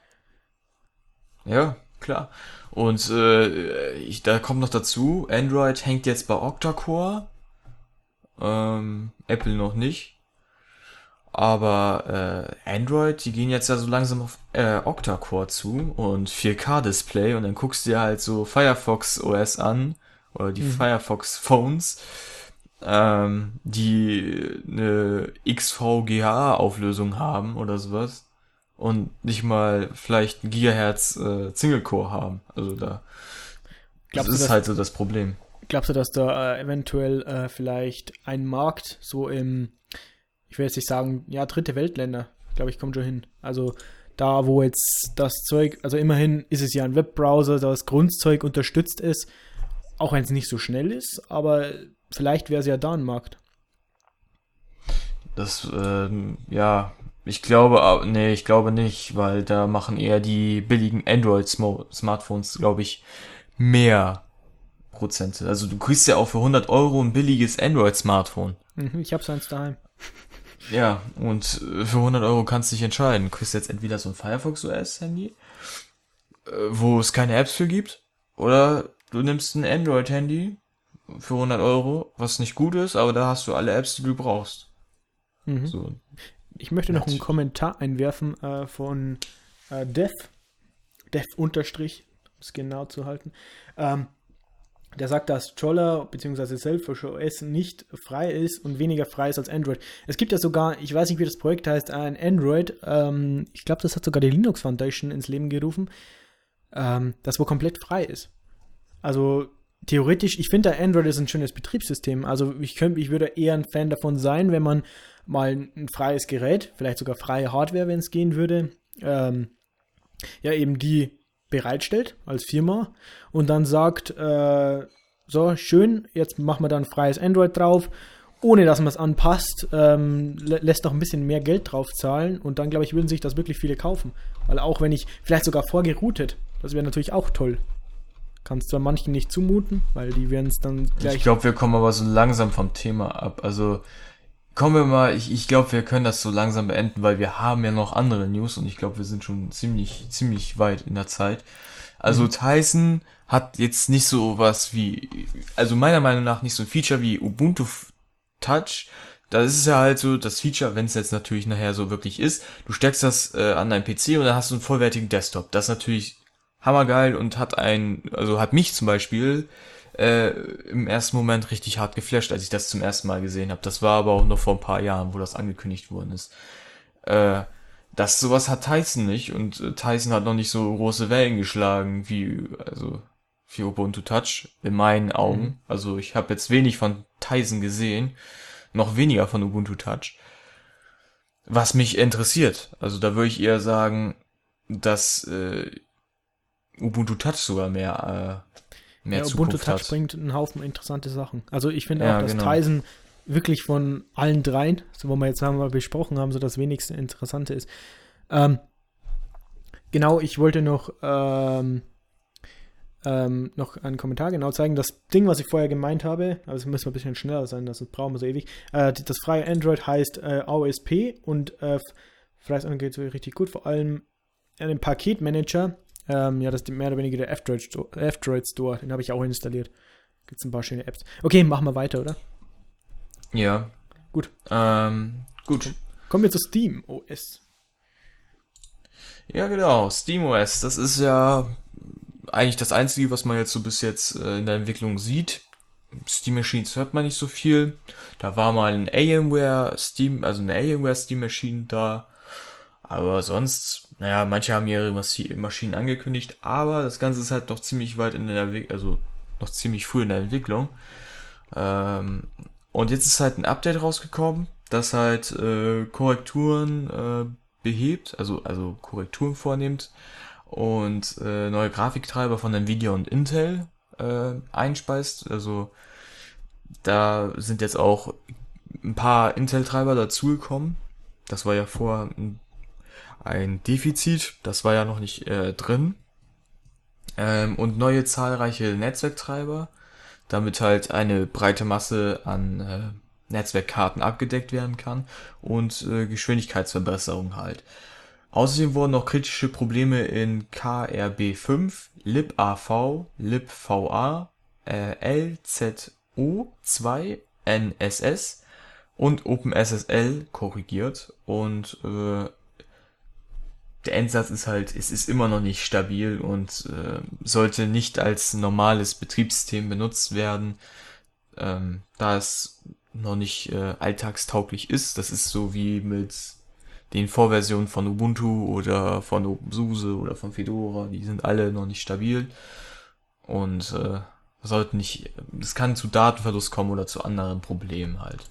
[SPEAKER 2] Ja, klar. Und äh, ich, da kommt noch dazu, Android hängt jetzt bei Octa-Core, ähm, Apple noch nicht. Aber äh, Android, die gehen jetzt ja so langsam auf äh, Octa-Core zu und 4K-Display und dann guckst du dir halt so Firefox OS an oder die mhm. Firefox Phones, ähm, die eine XVGA-Auflösung haben oder sowas und nicht mal vielleicht ein Gigahertz äh, Single-Core haben. Also da
[SPEAKER 1] glaubst
[SPEAKER 2] das ist
[SPEAKER 1] das,
[SPEAKER 2] halt so das Problem.
[SPEAKER 1] Glaubst du, dass da äh, eventuell äh, vielleicht ein Markt so im, ich will jetzt nicht sagen, ja, dritte Weltländer, glaube ich, kommt schon hin. Also da, wo jetzt das Zeug, also immerhin ist es ja ein Webbrowser, das Grundzeug unterstützt ist, auch wenn es nicht so schnell ist, aber vielleicht wäre es ja da ein Markt.
[SPEAKER 2] Das, ähm, ja, ich glaube, nee, ich glaube nicht, weil da machen eher die billigen Android-Smartphones, glaube ich, mehr Prozente. Also du kriegst ja auch für 100 Euro ein billiges Android-Smartphone.
[SPEAKER 1] Mhm, ich habe eins daheim.
[SPEAKER 2] Ja, und für 100 Euro kannst du dich entscheiden. Du kriegst jetzt entweder so ein Firefox OS-Handy, äh, wo es keine Apps für gibt, oder du nimmst ein Android-Handy für 100 Euro, was nicht gut ist, aber da hast du alle Apps, die du brauchst.
[SPEAKER 1] Mhm. So. Ich möchte noch einen Kommentar einwerfen äh, von äh, Dev, Dev unterstrich, um es genau zu halten. Ähm, der sagt, dass Jolla bzw. Selfish OS nicht frei ist und weniger frei ist als Android. Es gibt ja sogar, ich weiß nicht, wie das Projekt heißt, ein Android, ähm, ich glaube, das hat sogar die Linux Foundation ins Leben gerufen, ähm, das wo komplett frei ist. Also theoretisch, ich finde, Android ist ein schönes Betriebssystem. Also ich, könnte, ich würde eher ein Fan davon sein, wenn man mal ein freies Gerät, vielleicht sogar freie Hardware, wenn es gehen würde, ähm, ja eben die bereitstellt als Firma und dann sagt, äh, so schön, jetzt machen wir da ein freies Android drauf, ohne dass man es anpasst, ähm, lä lässt noch ein bisschen mehr Geld drauf zahlen und dann glaube ich würden sich das wirklich viele kaufen, weil auch wenn ich vielleicht sogar vorgeroutet, das wäre natürlich auch toll. Kann es zwar manchen nicht zumuten, weil die werden es dann
[SPEAKER 2] gleich. Ich glaube, wir kommen aber so langsam vom Thema ab. Also kommen wir mal, ich, ich glaube, wir können das so langsam beenden, weil wir haben ja noch andere News und ich glaube, wir sind schon ziemlich, ziemlich weit in der Zeit. Also mhm. Tyson hat jetzt nicht so was wie, also meiner Meinung nach nicht so ein Feature wie Ubuntu Touch. Da ist es ja halt so, das Feature, wenn es jetzt natürlich nachher so wirklich ist, du steckst das äh, an deinen PC und dann hast du einen vollwertigen Desktop. Das ist natürlich hammergeil und hat ein, also hat mich zum Beispiel äh, im ersten Moment richtig hart geflasht, als ich das zum ersten Mal gesehen habe. Das war aber auch noch vor ein paar Jahren, wo das angekündigt worden ist. Äh, das sowas hat Tyson nicht und äh, Tyson hat noch nicht so große Wellen geschlagen wie also wie Ubuntu Touch in meinen Augen. Mhm. Also ich habe jetzt wenig von Tyson gesehen, noch weniger von Ubuntu Touch. Was mich interessiert, also da würde ich eher sagen, dass äh, Ubuntu Touch sogar mehr äh, mehr ja,
[SPEAKER 1] Ubuntu
[SPEAKER 2] Touch
[SPEAKER 1] hat. bringt einen Haufen interessante Sachen. Also ich finde ja, auch, dass genau. Tyson wirklich von allen dreien, so wo wir jetzt haben wir besprochen haben, so das wenigste Interessante ist. Ähm, genau, ich wollte noch ähm, ähm, noch einen Kommentar genau zeigen. Das Ding, was ich vorher gemeint habe, also müssen wir ein bisschen schneller sein, das brauchen wir so ewig. Äh, das freie Android heißt äh, OSP und äh, freies Android geht so richtig gut, vor allem an den Paketmanager ähm, ja, das ist mehr oder weniger der F-Droid Store, Store. Den habe ich auch installiert. Gibt es ein paar schöne Apps. Okay, machen wir weiter, oder?
[SPEAKER 2] Ja.
[SPEAKER 1] Gut.
[SPEAKER 2] Ähm, gut.
[SPEAKER 1] Kommen wir zu Steam OS.
[SPEAKER 2] Ja, genau. Steam OS. Das ist ja eigentlich das Einzige, was man jetzt so bis jetzt äh, in der Entwicklung sieht. Steam Machines hört man nicht so viel. Da war mal ein Alienware Steam, also eine Alienware Steam Machine da. Aber sonst, naja, manche haben ihre Maschinen angekündigt, aber das Ganze ist halt noch ziemlich weit in der Entwicklung, also noch ziemlich früh in der Entwicklung. Ähm, und jetzt ist halt ein Update rausgekommen, das halt äh, Korrekturen äh, behebt, also, also Korrekturen vornimmt und äh, neue Grafiktreiber von Nvidia und Intel äh, einspeist. Also da sind jetzt auch ein paar Intel-Treiber dazugekommen. Das war ja vorher ein ein Defizit, das war ja noch nicht äh, drin. Ähm, und neue zahlreiche Netzwerktreiber, damit halt eine breite Masse an äh, Netzwerkkarten abgedeckt werden kann und äh, Geschwindigkeitsverbesserung halt. Außerdem wurden noch kritische Probleme in KRB5, libav, libva, äh, LZO2, NSS und OpenSSL korrigiert und äh, der Endsatz ist halt, es ist immer noch nicht stabil und äh, sollte nicht als normales Betriebssystem benutzt werden, ähm, da es noch nicht äh, alltagstauglich ist. Das ist so wie mit den Vorversionen von Ubuntu oder von OpenSUSE oder von Fedora, die sind alle noch nicht stabil und äh, sollten nicht, es kann zu Datenverlust kommen oder zu anderen Problemen halt.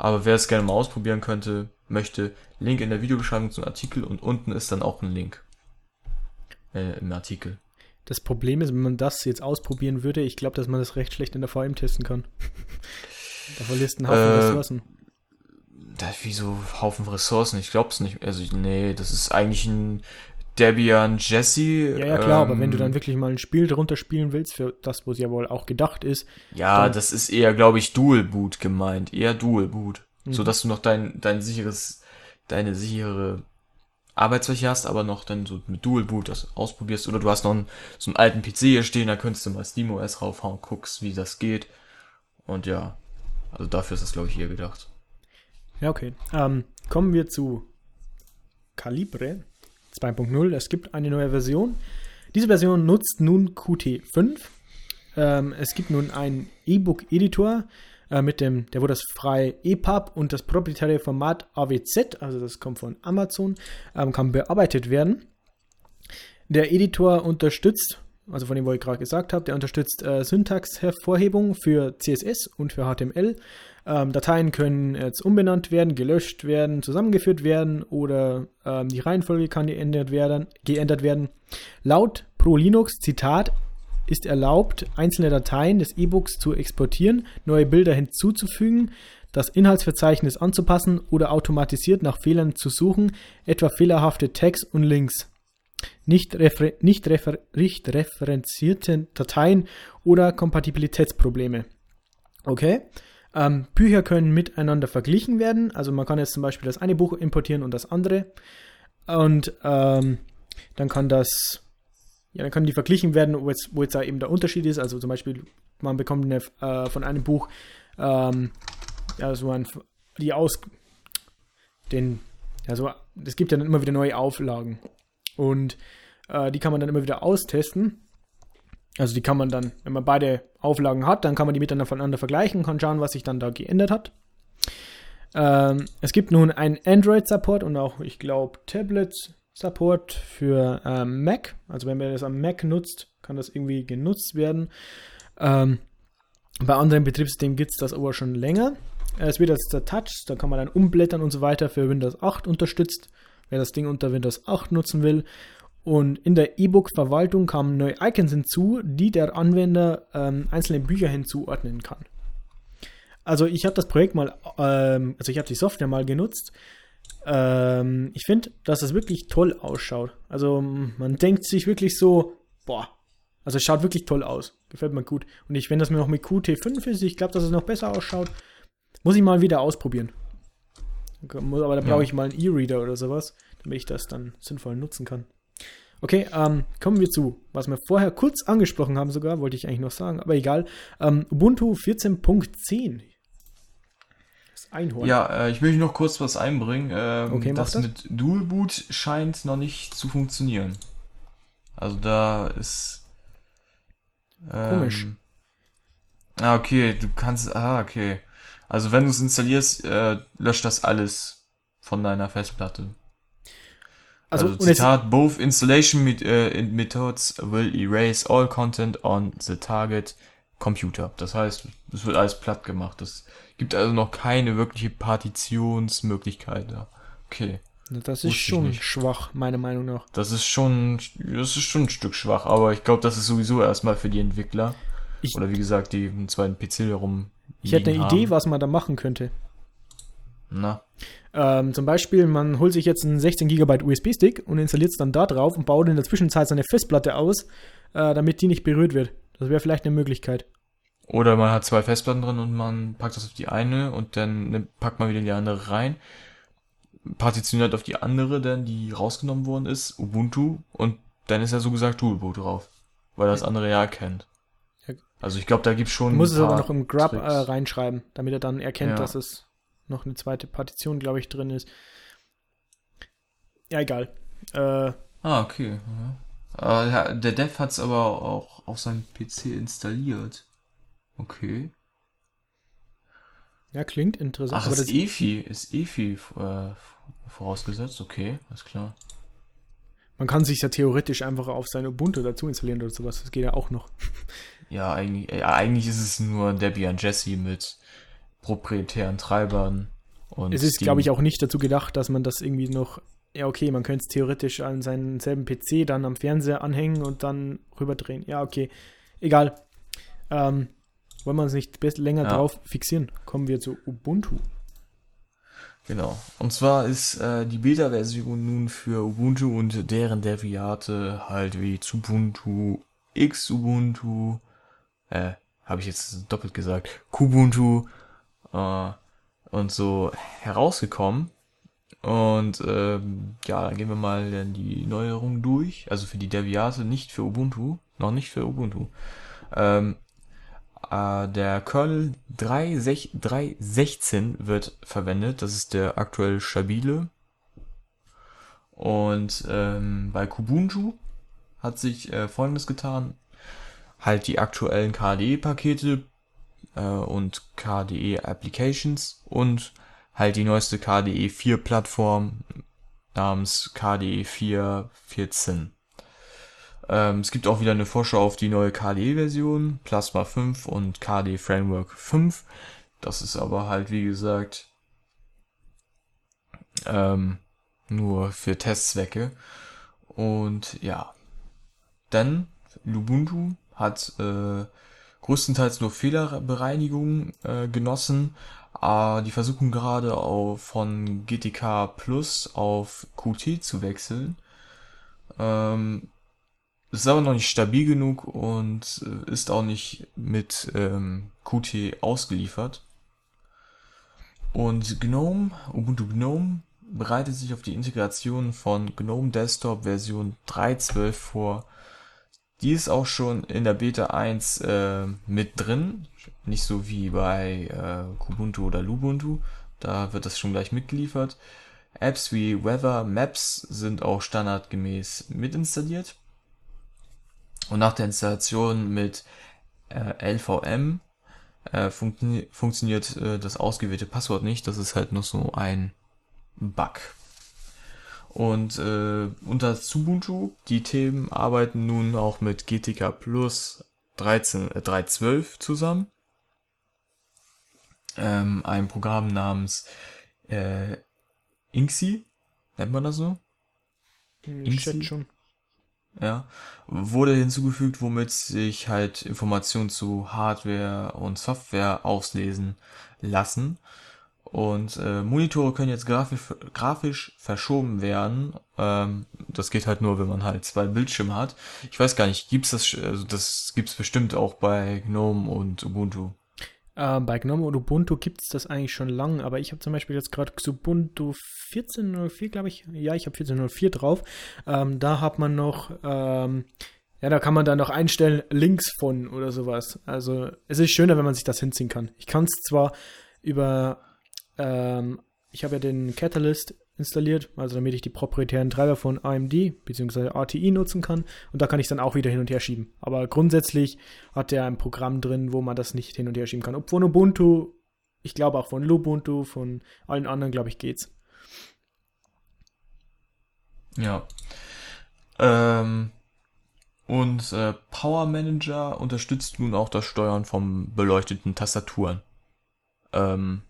[SPEAKER 2] Aber wer es gerne mal ausprobieren könnte, möchte, Link in der Videobeschreibung zum Artikel und unten ist dann auch ein Link äh, im Artikel.
[SPEAKER 1] Das Problem ist, wenn man das jetzt ausprobieren würde, ich glaube, dass man das recht schlecht in der VM testen kann. da verlierst du einen Haufen äh, Ressourcen.
[SPEAKER 2] Da, wieso Haufen Ressourcen? Ich glaube es nicht. Also, nee, das ist eigentlich ein Debian Jesse.
[SPEAKER 1] Ja, ja, klar, ähm, aber wenn du dann ähm, wirklich mal ein Spiel drunter spielen willst, für das, wo es ja wohl auch gedacht ist.
[SPEAKER 2] Ja, das ist eher, glaube ich, Dual Boot gemeint. Eher Dual Boot. Mhm. So dass du noch dein, dein sicheres, deine sichere Arbeitsfläche hast, aber noch dann so mit Dual Boot das ausprobierst. Oder du hast noch einen, so einen alten PC hier stehen, da könntest du mal SteamOS raufhauen, guckst, wie das geht. Und ja, also dafür ist das, glaube ich, hier gedacht.
[SPEAKER 1] Ja, okay. Ähm, kommen wir zu Calibre. 2.0. Es gibt eine neue Version. Diese Version nutzt nun Qt5. Ähm, es gibt nun einen E-Book-Editor äh, der wurde das frei EPUB und das proprietäre Format AWZ, also das kommt von Amazon, ähm, kann bearbeitet werden. Der Editor unterstützt, also von dem, wo ich gerade gesagt habe, der unterstützt äh, Syntaxhervorhebung für CSS und für HTML ähm, Dateien können jetzt umbenannt werden, gelöscht werden, zusammengeführt werden oder ähm, die Reihenfolge kann geändert werden, geändert werden. Laut ProLinux, Zitat, ist erlaubt, einzelne Dateien des E-Books zu exportieren, neue Bilder hinzuzufügen, das Inhaltsverzeichnis anzupassen oder automatisiert nach Fehlern zu suchen, etwa fehlerhafte Tags und Links, nicht, refer nicht, refer nicht referenzierte Dateien oder Kompatibilitätsprobleme. Okay, ähm, Bücher können miteinander verglichen werden. Also man kann jetzt zum Beispiel das eine Buch importieren und das andere. Und ähm, dann kann das, ja, dann können die verglichen werden, wo jetzt, wo jetzt da eben der Unterschied ist. Also zum Beispiel, man bekommt eine, äh, von einem Buch, ähm, ja, so ein, die aus, den, ja, so, es gibt ja dann immer wieder neue Auflagen. Und äh, die kann man dann immer wieder austesten. Also die kann man dann, wenn man beide Auflagen hat, dann kann man die miteinander vergleichen, kann schauen, was sich dann da geändert hat. Ähm, es gibt nun einen Android-Support und auch, ich glaube, Tablet-Support für ähm, Mac. Also wenn man das am Mac nutzt, kann das irgendwie genutzt werden. Ähm, bei anderen Betriebssystemen gibt es das aber schon länger. Es wird als der Touch, da kann man dann umblättern und so weiter für Windows 8 unterstützt. Wer das Ding unter Windows 8 nutzen will. Und in der E-Book-Verwaltung kamen neue Icons hinzu, die der Anwender ähm, einzelne Bücher hinzuordnen kann. Also ich habe das Projekt mal, ähm, also ich habe die Software mal genutzt. Ähm, ich finde, dass es wirklich toll ausschaut. Also man denkt sich wirklich so, boah, also es schaut wirklich toll aus. Gefällt mir gut. Und ich, wenn das mir noch mit Qt5 ist, ich glaube, dass es noch besser ausschaut, muss ich mal wieder ausprobieren. Aber da brauche ich mal einen E-Reader oder sowas, damit ich das dann sinnvoll nutzen kann. Okay, ähm, kommen wir zu, was wir vorher kurz angesprochen haben sogar, wollte ich eigentlich noch sagen, aber egal. Ähm, Ubuntu 14.10.
[SPEAKER 2] Das Einhorn. Ja, äh, ich will noch kurz was einbringen. Ähm, okay, das, das mit Dual Boot scheint noch nicht zu funktionieren. Also da ist. Ähm, Komisch. Ah, okay, du kannst. Ah, okay. Also wenn du es installierst, äh, löscht das alles von deiner Festplatte. Also, also Zitat, both installation met, uh, methods will erase all content on the target computer. Das heißt, es wird alles platt gemacht. Es gibt also noch keine wirkliche Partitionsmöglichkeit da. Okay.
[SPEAKER 1] Das ist schon schwach, meiner Meinung nach.
[SPEAKER 2] Das ist schon, das ist schon ein Stück schwach, aber ich glaube, das ist sowieso erstmal für die Entwickler. Ich, Oder wie gesagt, die einen zweiten PC herum.
[SPEAKER 1] Ich hätte eine haben. Idee, was man da machen könnte.
[SPEAKER 2] Na.
[SPEAKER 1] Ähm, zum Beispiel, man holt sich jetzt einen 16 GB USB-Stick und installiert es dann da drauf und baut in der Zwischenzeit seine Festplatte aus, äh, damit die nicht berührt wird. Das wäre vielleicht eine Möglichkeit.
[SPEAKER 2] Oder man hat zwei Festplatten drin und man packt das auf die eine und dann packt man wieder die andere rein. partitioniert auf die andere, denn die rausgenommen worden ist, Ubuntu, und dann ist ja so gesagt Toolboot drauf, weil das andere ja erkennt. Also ich glaube, da gibt es schon.
[SPEAKER 1] Du musst
[SPEAKER 2] ein
[SPEAKER 1] es aber noch im Grub äh, reinschreiben, damit er dann erkennt,
[SPEAKER 2] Ja.
[SPEAKER 1] dass es noch eine zweite Partition, glaube ich, drin ist. Ja, egal. Äh,
[SPEAKER 2] Ah, okay. Äh, ja, der Dev hat es aber auch auf seinem PC installiert. Okay.
[SPEAKER 1] ja, klingt interessant.
[SPEAKER 2] Ach,
[SPEAKER 1] aber
[SPEAKER 2] ist
[SPEAKER 1] das,
[SPEAKER 2] EFI, ist EFI äh, vorausgesetzt, okay, alles klar.
[SPEAKER 1] man kann sich ja theoretisch einfach auf sein Ubuntu dazu installieren oder sowas. Das geht ja auch noch.
[SPEAKER 2] Ja, eigentlich, ja, eigentlich ist es nur Debian Jesse mit proprietären Treibern und
[SPEAKER 1] es ist, glaube ich, auch nicht dazu gedacht, dass man das irgendwie noch. Ja, okay, man könnte es theoretisch an seinen selben PC dann am Fernseher anhängen und dann rüberdrehen. Ja, okay. Egal. Ähm, wollen wir uns nicht länger
[SPEAKER 2] Ja.
[SPEAKER 1] drauf fixieren? Kommen wir zu Ubuntu.
[SPEAKER 2] Genau. Und zwar ist äh, die Beta-Version nun für Ubuntu und deren Derivate halt wie Ubuntu, Xubuntu, äh, habe ich jetzt doppelt gesagt, Kubuntu äh, und so herausgekommen. Und ähm, ja, dann gehen wir mal dann die Neuerungen durch. Also für die Derivate, nicht für Ubuntu, noch nicht für Ubuntu. Ähm, äh, der Kernel 3.6 3.16 wird verwendet. Das ist der aktuell stabile. Und ähm, bei Kubuntu hat sich äh, folgendes getan. Halt die aktuellen KDE-Pakete äh, und KDE-Applications und halt die neueste KDE 4-Plattform namens KDE 4.14. Ähm, es gibt auch wieder eine Vorschau auf die neue KDE-Version, Plasma 5 und KDE Framework 5. Das ist aber halt, wie gesagt, ähm, nur für Testzwecke. Und ja, dann Lubuntu hat äh, größtenteils nur Fehlerbereinigung äh, genossen. Äh, die versuchen gerade auf, von GTK Plus auf Qt zu wechseln. Ähm, ist aber noch nicht stabil genug und äh, ist auch nicht mit ähm, Qt ausgeliefert. Und GNOME, Ubuntu GNOME, bereitet sich auf die Integration von GNOME Desktop Version 3.12 vor. Die ist auch schon in der Beta 1 äh, mit drin, nicht so wie bei äh, Kubuntu oder Lubuntu. Da wird das schon gleich mitgeliefert. Apps wie Weather Maps sind auch standardgemäß mit installiert. Und nach der Installation mit äh, LVM äh, funktio funktioniert äh, das ausgewählte Passwort nicht. Das ist halt noch so ein Bug. Und äh, unter Ubuntu, die Themen arbeiten nun auch mit GTK Plus 13, äh, 3.12 zusammen. Ähm, ein Programm namens äh, Inksy, nennt man das so?
[SPEAKER 1] Hm, schätze schon.
[SPEAKER 2] Ja, wurde hinzugefügt, womit sich halt Informationen zu Hardware und Software auslesen lassen. Und äh, Monitore können jetzt grafisch, grafisch verschoben werden. Ähm, das geht halt nur, wenn man halt zwei Bildschirme hat. Ich weiß gar nicht, gibt's das, also das gibt's bestimmt auch bei GNOME und Ubuntu.
[SPEAKER 1] Äh, bei GNOME und Ubuntu gibt es das eigentlich schon lang, aber ich habe zum Beispiel jetzt gerade Ubuntu 14.04, glaube ich. Ja, ich habe 14.04 drauf. Ähm, da hat man noch, ähm, ja, da kann man dann noch einstellen, Links von oder sowas. Also es ist schöner, wenn man sich das hinziehen kann. Ich kann es zwar über, ähm, ich habe ja den Catalyst installiert, also damit ich die proprietären Treiber von AMD bzw. RTI nutzen kann. Und da kann ich dann auch wieder hin und her schieben. Aber grundsätzlich hat er ein Programm drin, wo man das nicht hin und her schieben kann. Ob von Ubuntu, ich glaube auch von Lubuntu, von allen anderen, glaube ich, geht's.
[SPEAKER 2] Ja. Ähm, und äh, Power Manager unterstützt nun auch das Steuern von beleuchteten Tastaturen. Ähm,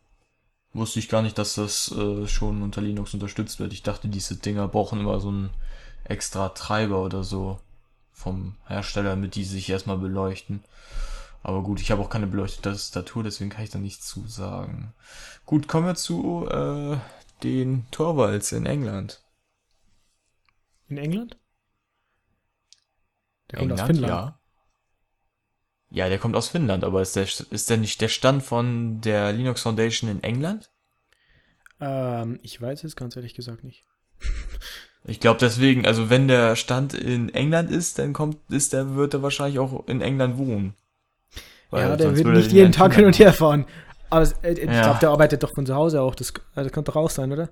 [SPEAKER 2] wusste ich gar nicht, dass das äh, schon unter Linux unterstützt wird. Ich dachte, diese Dinger brauchen immer so einen extra Treiber oder so vom Hersteller, mit die sich erstmal beleuchten. Aber gut, ich habe auch keine beleuchtete Tastatur, deswegen kann ich da nichts zu sagen. Gut, kommen wir zu äh, den Torvalds in England.
[SPEAKER 1] In England? Der kommt
[SPEAKER 2] England,
[SPEAKER 1] aus Finnland.
[SPEAKER 2] ja. Ja, der kommt aus Finnland, aber ist der, ist der nicht der Stand von der Linux Foundation in England?
[SPEAKER 1] Ähm, ich weiß es ganz ehrlich gesagt nicht.
[SPEAKER 2] Ich glaube deswegen, also wenn der Stand in England ist, dann kommt, ist der, wird er wahrscheinlich auch in England wohnen.
[SPEAKER 1] ja,
[SPEAKER 2] Weil
[SPEAKER 1] der
[SPEAKER 2] sonst
[SPEAKER 1] wird nicht
[SPEAKER 2] den
[SPEAKER 1] jeden
[SPEAKER 2] ja
[SPEAKER 1] Tag hin und her fahren. Aber es- äh, ich
[SPEAKER 2] Ja.
[SPEAKER 1] glaube, der arbeitet doch von zu Hause auch. Das, äh, das kann doch auch sein, oder?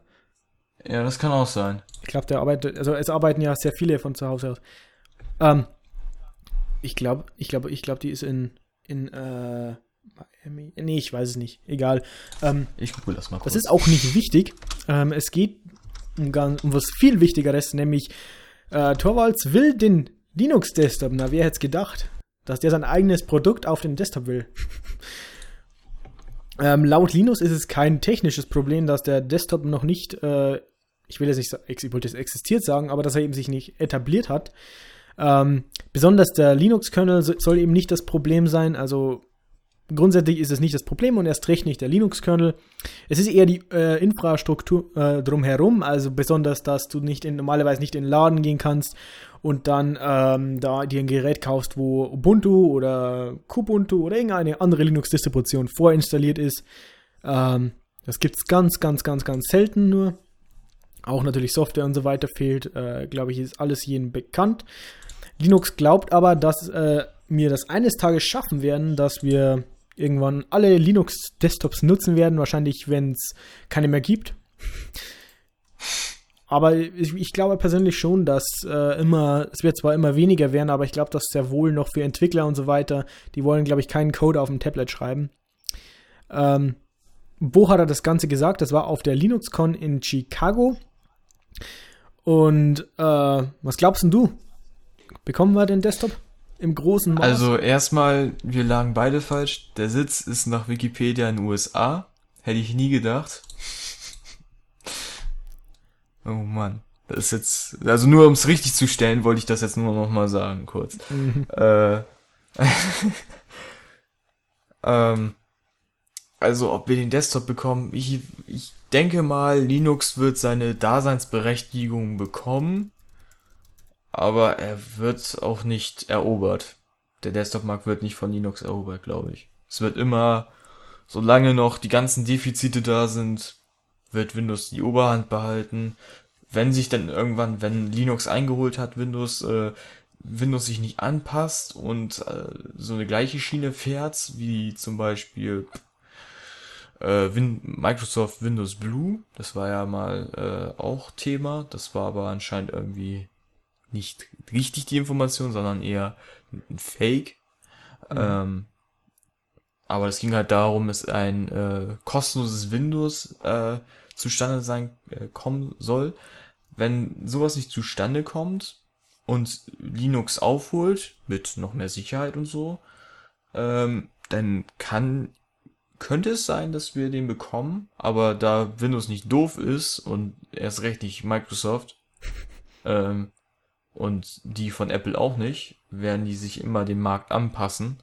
[SPEAKER 2] Ja, das kann auch sein.
[SPEAKER 1] Ich glaube, der arbeitet, also es arbeiten ja sehr viele von zu Hause aus. Ähm, ich glaube, ich glaube, ich glaube, die ist in, in, äh, Miami. Nee, ich weiß es nicht. Egal. Ähm,
[SPEAKER 2] Ich gucke das mal kurz.
[SPEAKER 1] das ist auch nicht wichtig. Ähm, es geht um, ganz, um was viel Wichtigeres, nämlich äh, Torvalds will den Linux-Desktop. Na, wer hätte es gedacht, dass der sein eigenes Produkt auf den Desktop will? ähm, laut Linus ist es kein technisches Problem, dass der Desktop noch nicht, äh, ich will jetzt nicht, ich wollte jetzt existiert sagen, aber dass er eben sich nicht etabliert hat. Ähm, besonders der Linux-Kernel so- soll eben nicht das Problem sein. Also grundsätzlich ist es nicht das Problem und erst recht nicht der Linux-Kernel. Es ist eher die äh, Infrastruktur äh, drumherum, also besonders, dass du nicht in, normalerweise nicht in den Laden gehen kannst und dann ähm, da dir ein Gerät kaufst, wo Ubuntu oder Kubuntu oder irgendeine andere Linux-Distribution vorinstalliert ist. Ähm, das gibt es ganz, ganz, ganz, ganz selten nur. Auch natürlich Software und so weiter fehlt, äh, glaube ich, ist alles jedem bekannt. Linux glaubt aber, dass äh, wir das eines Tages schaffen werden, dass wir irgendwann alle Linux-Desktops nutzen werden, wahrscheinlich, wenn es keine mehr gibt. Aber ich, ich glaube persönlich schon, dass äh, immer, es wird zwar immer weniger werden, aber ich glaube, dass sehr wohl noch für Entwickler und so weiter, die wollen, glaube ich, keinen Code auf dem Tablet schreiben. Ähm, wo hat er das Ganze gesagt? Das war auf der LinuxCon in Chicago. Und äh, was glaubst denn du? Bekommen wir den Desktop im großen Maß?
[SPEAKER 2] Also erstmal, wir lagen beide falsch. Der Sitz ist nach Wikipedia in den USA. Hätte ich nie gedacht. Oh Mann. Das ist jetzt, also nur um es richtig zu stellen, wollte ich das jetzt nur noch mal sagen, kurz.
[SPEAKER 1] Mhm.
[SPEAKER 2] Äh, ähm, also ob wir den Desktop bekommen, ich, ich denke mal, Linux wird seine Daseinsberechtigung bekommen, aber er wird auch nicht erobert. Der Desktop-Markt wird nicht von Linux erobert, glaube ich. Es wird immer, solange noch die ganzen Defizite da sind, wird Windows die Oberhand behalten. Wenn sich dann irgendwann, wenn Linux eingeholt hat, Windows, äh, Windows sich nicht anpasst und äh, so eine gleiche Schiene fährt, wie zum Beispiel äh, Win Microsoft Windows Blue, das war ja mal äh, auch Thema, das war aber anscheinend irgendwie nicht richtig die Information, sondern eher ein Fake. Ähm, aber es ging halt darum, dass ein äh, kostenloses Windows äh, zustande sein äh, kommen soll. Wenn sowas nicht zustande kommt und Linux aufholt mit noch mehr Sicherheit und so, ähm, dann kann könnte es sein, dass wir den bekommen, aber da Windows nicht doof ist und erst recht nicht Microsoft ähm, und die von Apple auch nicht, werden die sich immer dem Markt anpassen.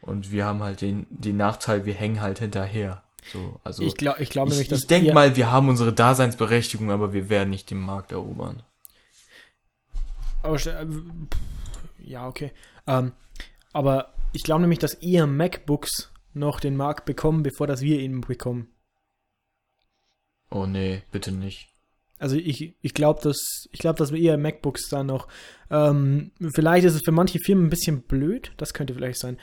[SPEAKER 2] Und wir haben halt den, den Nachteil, wir hängen halt hinterher. So, also
[SPEAKER 1] ich glaube ich glaub nämlich,
[SPEAKER 2] ich,
[SPEAKER 1] dass
[SPEAKER 2] ich denke mal, wir haben unsere Daseinsberechtigung, aber wir werden nicht den Markt erobern.
[SPEAKER 1] Aber, st- äh, ja, okay. Ähm, aber ich glaube nämlich, dass eher MacBooks noch den Markt bekommen, bevor dass wir ihn bekommen.
[SPEAKER 2] Oh nee, bitte nicht.
[SPEAKER 1] Also ich, ich glaube, dass ich glaube, dass wir eher MacBooks da noch. Ähm, vielleicht ist es für manche Firmen ein bisschen blöd. Das könnte vielleicht sein.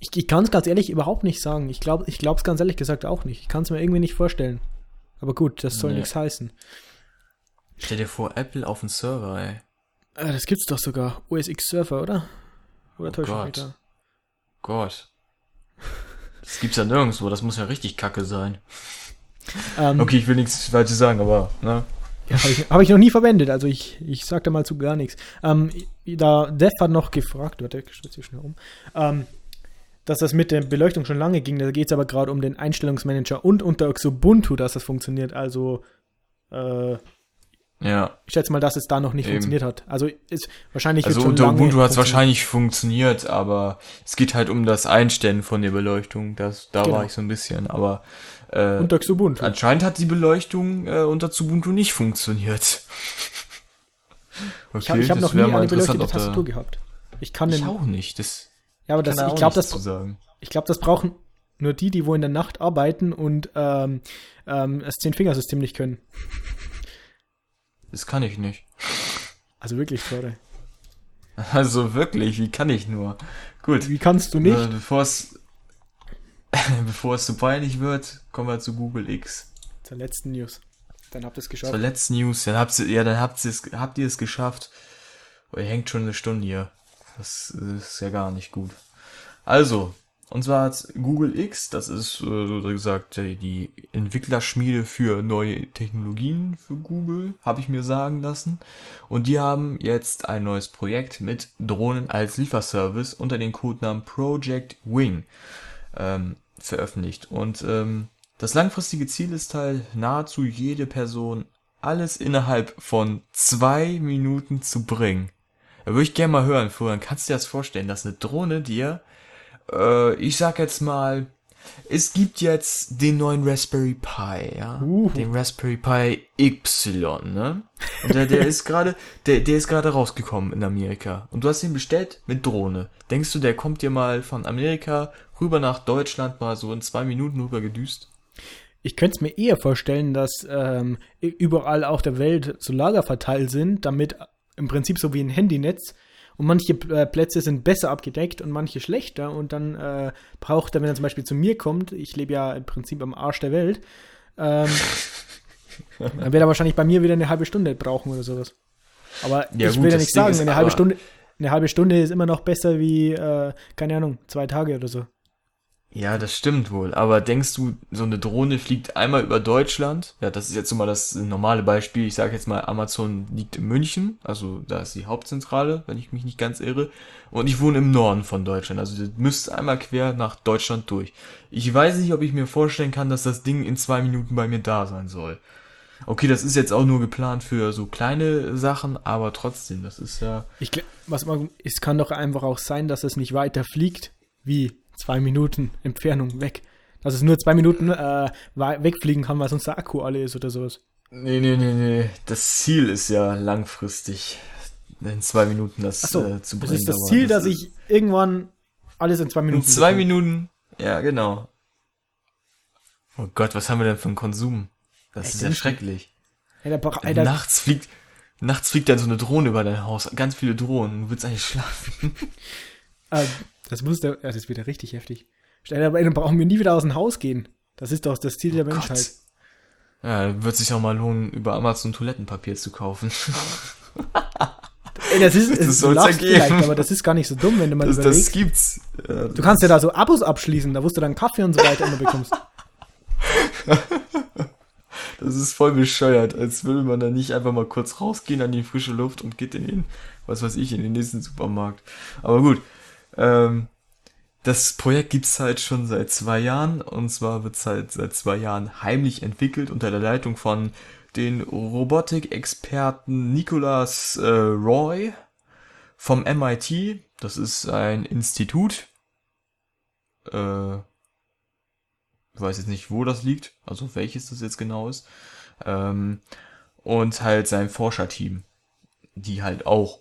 [SPEAKER 1] Ich, ich kann es ganz ehrlich überhaupt nicht sagen. Ich glaube ich es ganz ehrlich gesagt auch nicht. Ich kann es mir irgendwie nicht vorstellen. Aber gut, das soll
[SPEAKER 2] Nee.
[SPEAKER 1] nichts heißen.
[SPEAKER 2] Stell dir vor, Apple auf dem Server, ey.
[SPEAKER 1] Äh, das gibt's doch sogar. OS X Surfer, oder? Oder
[SPEAKER 2] Oh
[SPEAKER 1] täusche ich mich
[SPEAKER 2] Gott.
[SPEAKER 1] da?
[SPEAKER 2] Gott. Das gibt's ja nirgendwo, das muss ja richtig kacke sein.
[SPEAKER 1] Ähm,
[SPEAKER 2] Okay, ich will nichts Falsches sagen, aber, ne?
[SPEAKER 1] Ja, habe ich, hab ich noch nie verwendet, also ich, ich sag da mal zu gar nichts. Ähm, da Dev hat noch gefragt, warte, ich hier schnell um, ähm, dass das mit der Beleuchtung schon lange ging, da geht es aber gerade um den Einstellungsmanager und unter Ubuntu, dass das funktioniert. Also äh,
[SPEAKER 2] Ja.
[SPEAKER 1] ich schätze mal, dass es da noch nicht
[SPEAKER 2] Eben.
[SPEAKER 1] funktioniert hat. Also ist wahrscheinlich
[SPEAKER 2] Also unter Ubuntu hat's
[SPEAKER 1] funktioniert.
[SPEAKER 2] wahrscheinlich funktioniert, aber es geht halt um das Einstellen von der Beleuchtung. Das, da
[SPEAKER 1] Genau.
[SPEAKER 2] war ich so ein bisschen, aber äh,
[SPEAKER 1] unter Ubuntu.
[SPEAKER 2] anscheinend hat die Beleuchtung äh, unter Ubuntu nicht funktioniert. Okay,
[SPEAKER 1] Ich habe ich hab noch nie eine beleuchtete Tastatur gehabt. Ich kann
[SPEAKER 2] Ich
[SPEAKER 1] den,
[SPEAKER 2] auch nicht. Das
[SPEAKER 1] ja, aber das, ich glaube, das, ich glaube, das brauchen, Nur die, die wo in der Nacht arbeiten und ähm, ähm, das Zehn-Fingersystem nicht können.
[SPEAKER 2] Das kann ich nicht.
[SPEAKER 1] Also wirklich, sorry.
[SPEAKER 2] Also wirklich, wie kann ich nur? Gut.
[SPEAKER 1] Wie kannst du nicht?
[SPEAKER 2] Äh, bevor es bevor es zu peinlich wird, kommen wir zu Google X.
[SPEAKER 1] Zur letzten News. Dann habt ihr es geschafft.
[SPEAKER 2] Zur letzten News, dann habt ihr, ja, dann habt ihr es, habt ihr es geschafft. Oh, ihr hängt schon eine Stunde hier. Das ist ja gar nicht gut. Also, und zwar hat Google X, das ist äh, so gesagt die Entwicklerschmiede für neue Technologien für Google, habe ich mir sagen lassen. Und die haben jetzt ein neues Projekt mit Drohnen als Lieferservice unter dem Codenamen Project Wing ähm, veröffentlicht. Und ähm, das langfristige Ziel ist halt, nahezu jede Person alles innerhalb von zwei Minuten zu bringen. Da würde ich gerne mal hören, Florian, kannst du dir das vorstellen, dass eine Drohne dir äh, ich sag jetzt mal, es gibt jetzt den neuen Raspberry Pi, ja,
[SPEAKER 1] Uhu.
[SPEAKER 2] den Raspberry Pi Y, ne? Und der, der ist gerade, der, der ist gerade rausgekommen in Amerika. Und du hast ihn bestellt mit Drohne. Denkst du, der kommt dir mal von Amerika rüber nach Deutschland mal so in zwei Minuten rüber gedüst?
[SPEAKER 1] Ich könnte es mir eher vorstellen, dass ähm, überall auf der Welt so Lager verteilt sind, damit im Prinzip so wie ein Handynetz und manche äh, Plätze sind besser abgedeckt und manche schlechter und dann äh, braucht er, wenn er zum Beispiel zu mir kommt, ich lebe ja im Prinzip am Arsch der Welt, ähm, dann wird er wahrscheinlich bei mir wieder eine halbe Stunde brauchen oder sowas. Aber
[SPEAKER 2] Ja,
[SPEAKER 1] ich
[SPEAKER 2] gut,
[SPEAKER 1] will ja nicht
[SPEAKER 2] Ding
[SPEAKER 1] sagen, eine halbe Stunde, eine halbe Stunde ist immer noch besser wie, äh, keine Ahnung, zwei Tage oder so.
[SPEAKER 2] Ja, das stimmt wohl. Aber denkst du, so eine Drohne fliegt einmal über Deutschland? Ja, das ist jetzt so mal das normale Beispiel. Ich sage jetzt mal, Amazon liegt in München, also da ist die Hauptzentrale, wenn ich mich nicht ganz irre. Und ich wohne im Norden von Deutschland, also du müsst einmal quer nach Deutschland durch. Ich weiß nicht, ob ich mir vorstellen kann, dass das Ding in zwei Minuten bei mir da sein soll. Okay, das ist jetzt auch nur geplant für so kleine Sachen, aber trotzdem, das ist ja.
[SPEAKER 1] Ich, was man, es kann doch einfach auch sein, dass es nicht weiter fliegt wie zwei Minuten Entfernung weg. Dass es nur zwei Minuten äh, wegfliegen kann, weil sonst der Akku alle ist oder sowas.
[SPEAKER 2] Nee, nee, nee, nee. Das Ziel ist ja langfristig, in zwei Minuten das
[SPEAKER 1] Achso,
[SPEAKER 2] äh, zu
[SPEAKER 1] das
[SPEAKER 2] bringen.
[SPEAKER 1] ist das Ziel, dass
[SPEAKER 2] ist-
[SPEAKER 1] ich irgendwann alles in zwei Minuten.
[SPEAKER 2] In zwei
[SPEAKER 1] bekomme.
[SPEAKER 2] Minuten. Ja, genau. Oh Gott, was haben wir denn für einen Konsum? Das
[SPEAKER 1] Ey,
[SPEAKER 2] ist ja schrecklich.
[SPEAKER 1] Ey, der, Bra- ey, der,
[SPEAKER 2] nachts fliegt, nachts fliegt dann so eine Drohne über dein Haus. Ganz viele Drohnen. Du willst eigentlich schlafen.
[SPEAKER 1] äh, das muss der, ja, das ist wieder richtig heftig. Stell dir, dann brauchen wir nie wieder aus dem Haus gehen. Das ist doch das Ziel der Menschheit.
[SPEAKER 2] Oh Gott. Ja, wird sich auch mal lohnen, über Amazon Toilettenpapier zu kaufen.
[SPEAKER 1] Ey, das ist,
[SPEAKER 2] Das
[SPEAKER 1] lachst
[SPEAKER 2] ergeben.
[SPEAKER 1] vielleicht, aber das ist gar nicht so dumm, wenn du mal
[SPEAKER 2] Das,
[SPEAKER 1] überlegst.
[SPEAKER 2] das gibt's. Ja,
[SPEAKER 1] du kannst ja da so Abos abschließen, da wo du dann Kaffee und so weiter immer bekommst.
[SPEAKER 2] Das ist voll bescheuert, als würde man da nicht einfach mal kurz rausgehen an die frische Luft und geht in den, was weiß ich, in den nächsten Supermarkt. Aber gut, ähm, das Projekt gibt's halt schon seit zwei Jahren und zwar wird's halt seit zwei Jahren heimlich entwickelt unter der Leitung von den Robotikexperten Nicholas äh, Roy vom MIT. Das ist ein Institut. Äh, weiß jetzt nicht, wo das liegt, also welches das jetzt genau ist. Ähm, und halt sein Forscherteam, die halt auch